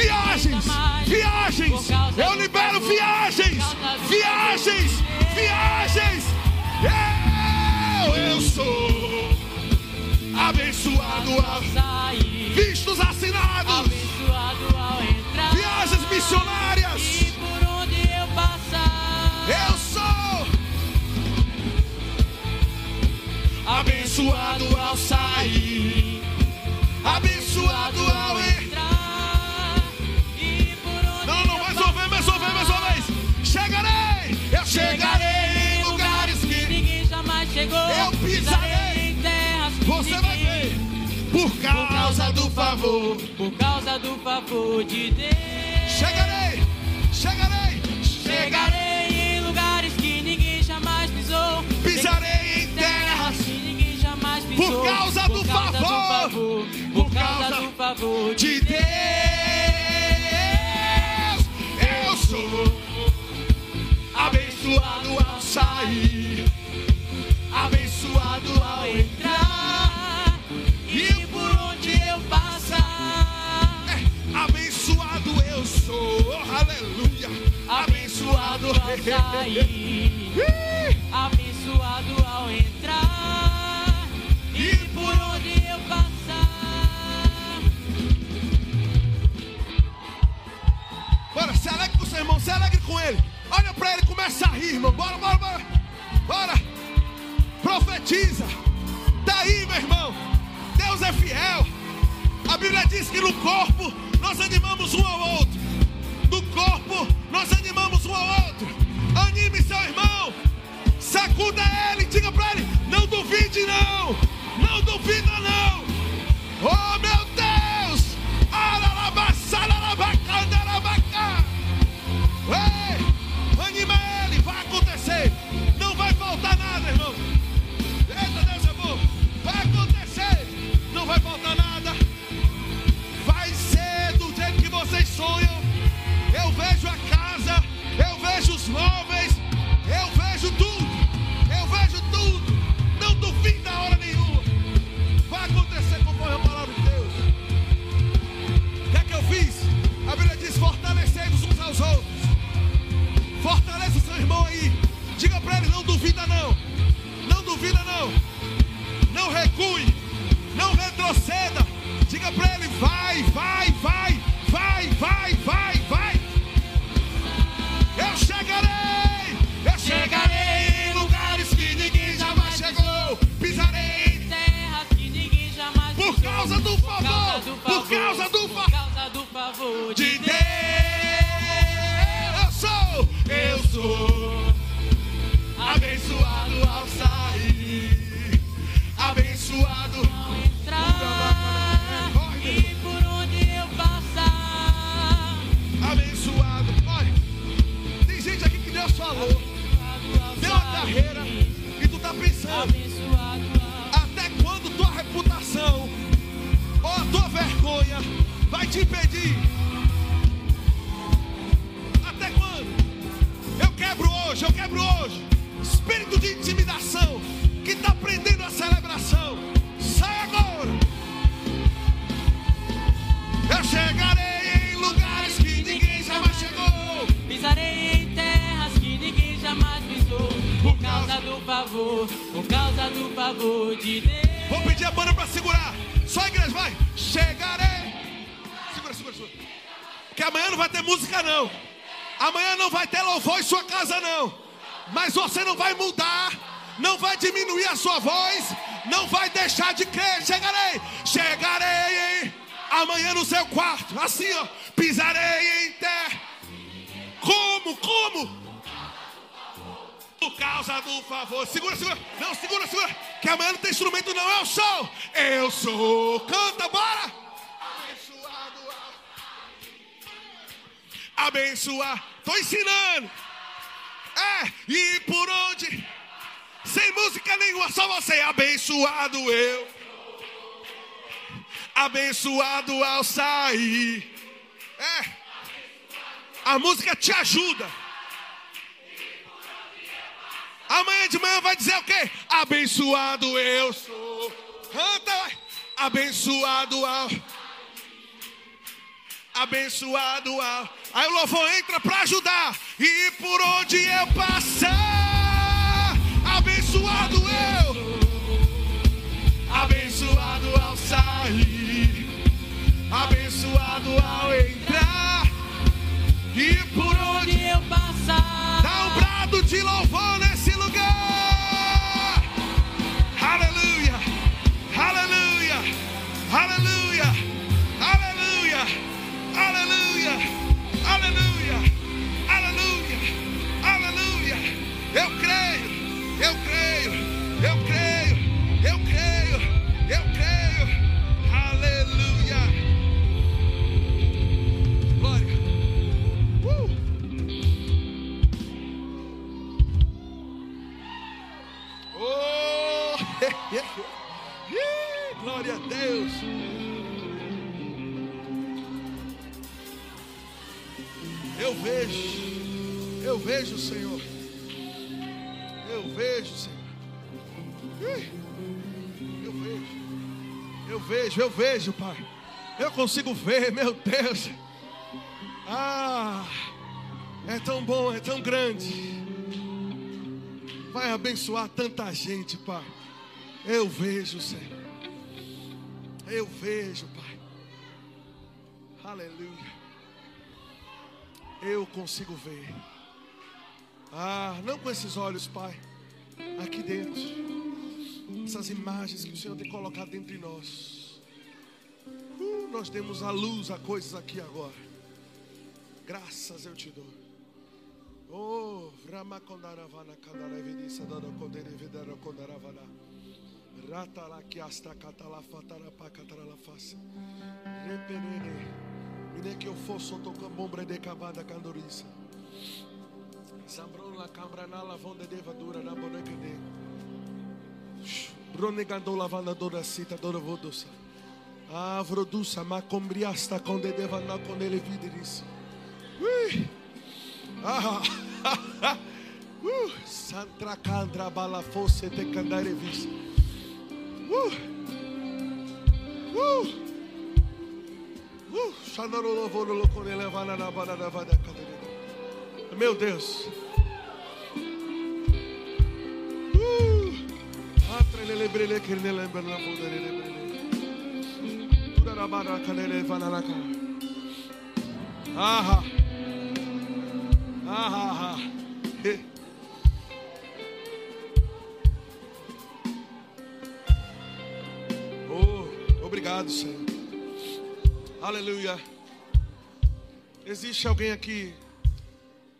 Viagens, viagens. Eu libero viagens, viagens, viagens. Eu, eu sou abençoado ao Por causa do favor de Deus. chegarei, chegarei, chegarei. Em lugares que ninguém jamais pisou. Pisarei em terras que ninguém jamais pisou. Por causa do favor. favor. Por Por causa causa do favor de Deus. Eu sou abençoado ao sair, abençoado ao entrar. Ao sair. Abençoado ao entrar. E por onde eu passar. Bora, se alegre com seu irmão, se alegre com ele. Olha pra ele, começa a rir, irmão. Bora, bora, bora. Bora. Profetiza. Daí, meu irmão. Deus é fiel. A Bíblia diz que no corpo nós animamos um ao outro. Corpo nós animamos um ao outro. Anime seu irmão. Sacuda ele, diga pra ele: não duvide, não. Não duvida, não. Oh, meu Deus. Duvida, não. Não duvida, não. Não recue. Não retroceda. Diga para ele: vai, vai, vai, vai, vai, vai, vai. Eu chegarei. Eu chegarei favor de Deus. Vou pedir a banda para segurar. Só a igreja, vai. Chegarei. Segura, segura, segura. Que amanhã não vai ter música, não. Amanhã não vai ter louvor em sua casa, não. Mas você não vai mudar. Não vai diminuir a sua voz. Não vai deixar de crer. Chegarei. Chegarei. Amanhã no seu quarto. Assim, ó. Pisarei em terra. Como? Como? Por causa do favor. Segura, segura. Não, segura, segura. Que amanhã não tem instrumento, não. Eu sou. Eu sou. Canta, bora. Abençoado. Abençoar. Tô ensinando. É. E por onde? Sem música nenhuma, só você. Abençoado eu. Abençoado ao sair. É. A música te ajuda. Amanhã de manhã vai dizer o quê? Abençoado eu sou. Canta, vai. Abençoado ao. Abençoado ao. Aí o louvor entra para ajudar. E por onde eu passar, abençoado eu. Abençoado ao sair. Abençoado ao entrar. E por onde eu passar, Dá um brado de louvor aleluia, vejo, Pai. Eu consigo ver, meu Deus. Ah, é tão bom, é tão grande. Vai abençoar tanta gente, Pai. Eu vejo, Senhor. Eu vejo, Pai. Aleluia. Eu consigo ver. Ah, não com esses olhos, Pai. Aqui dentro. Essas imagens que o Senhor tem colocado dentro de nós. Nós demos a luz a coisas aqui agora. Graças eu te dou. Oh, Ramakondaravana Kandarevidisa Danokonderevidara Kondaravana. Ratala Kiasta Katala Fatara Pakatarala Face. Repenene. Mine que eu fosse tocambombre de cavada candoriça. Zambron la cambranala vonde deva dura na boneca de. Bronegando lavanda dora cita dora vodosa. Avrodusa macombriasta conde deva na con ele vidiris. <laughs> Ui! Ah! uh! Santra candra bala fosse te candare vis. Uh! Uh! Uh! Xanaro louvoro louco levana na bana da vada cadeira. Meu Deus. Uh! Atra ele lebrele que ele lembra na bunda. Aha. aha. Eh. Oh, obrigado, Senhor. Aleluia. Existe alguém aqui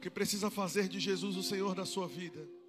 que precisa fazer de Jesus o Senhor da sua vida?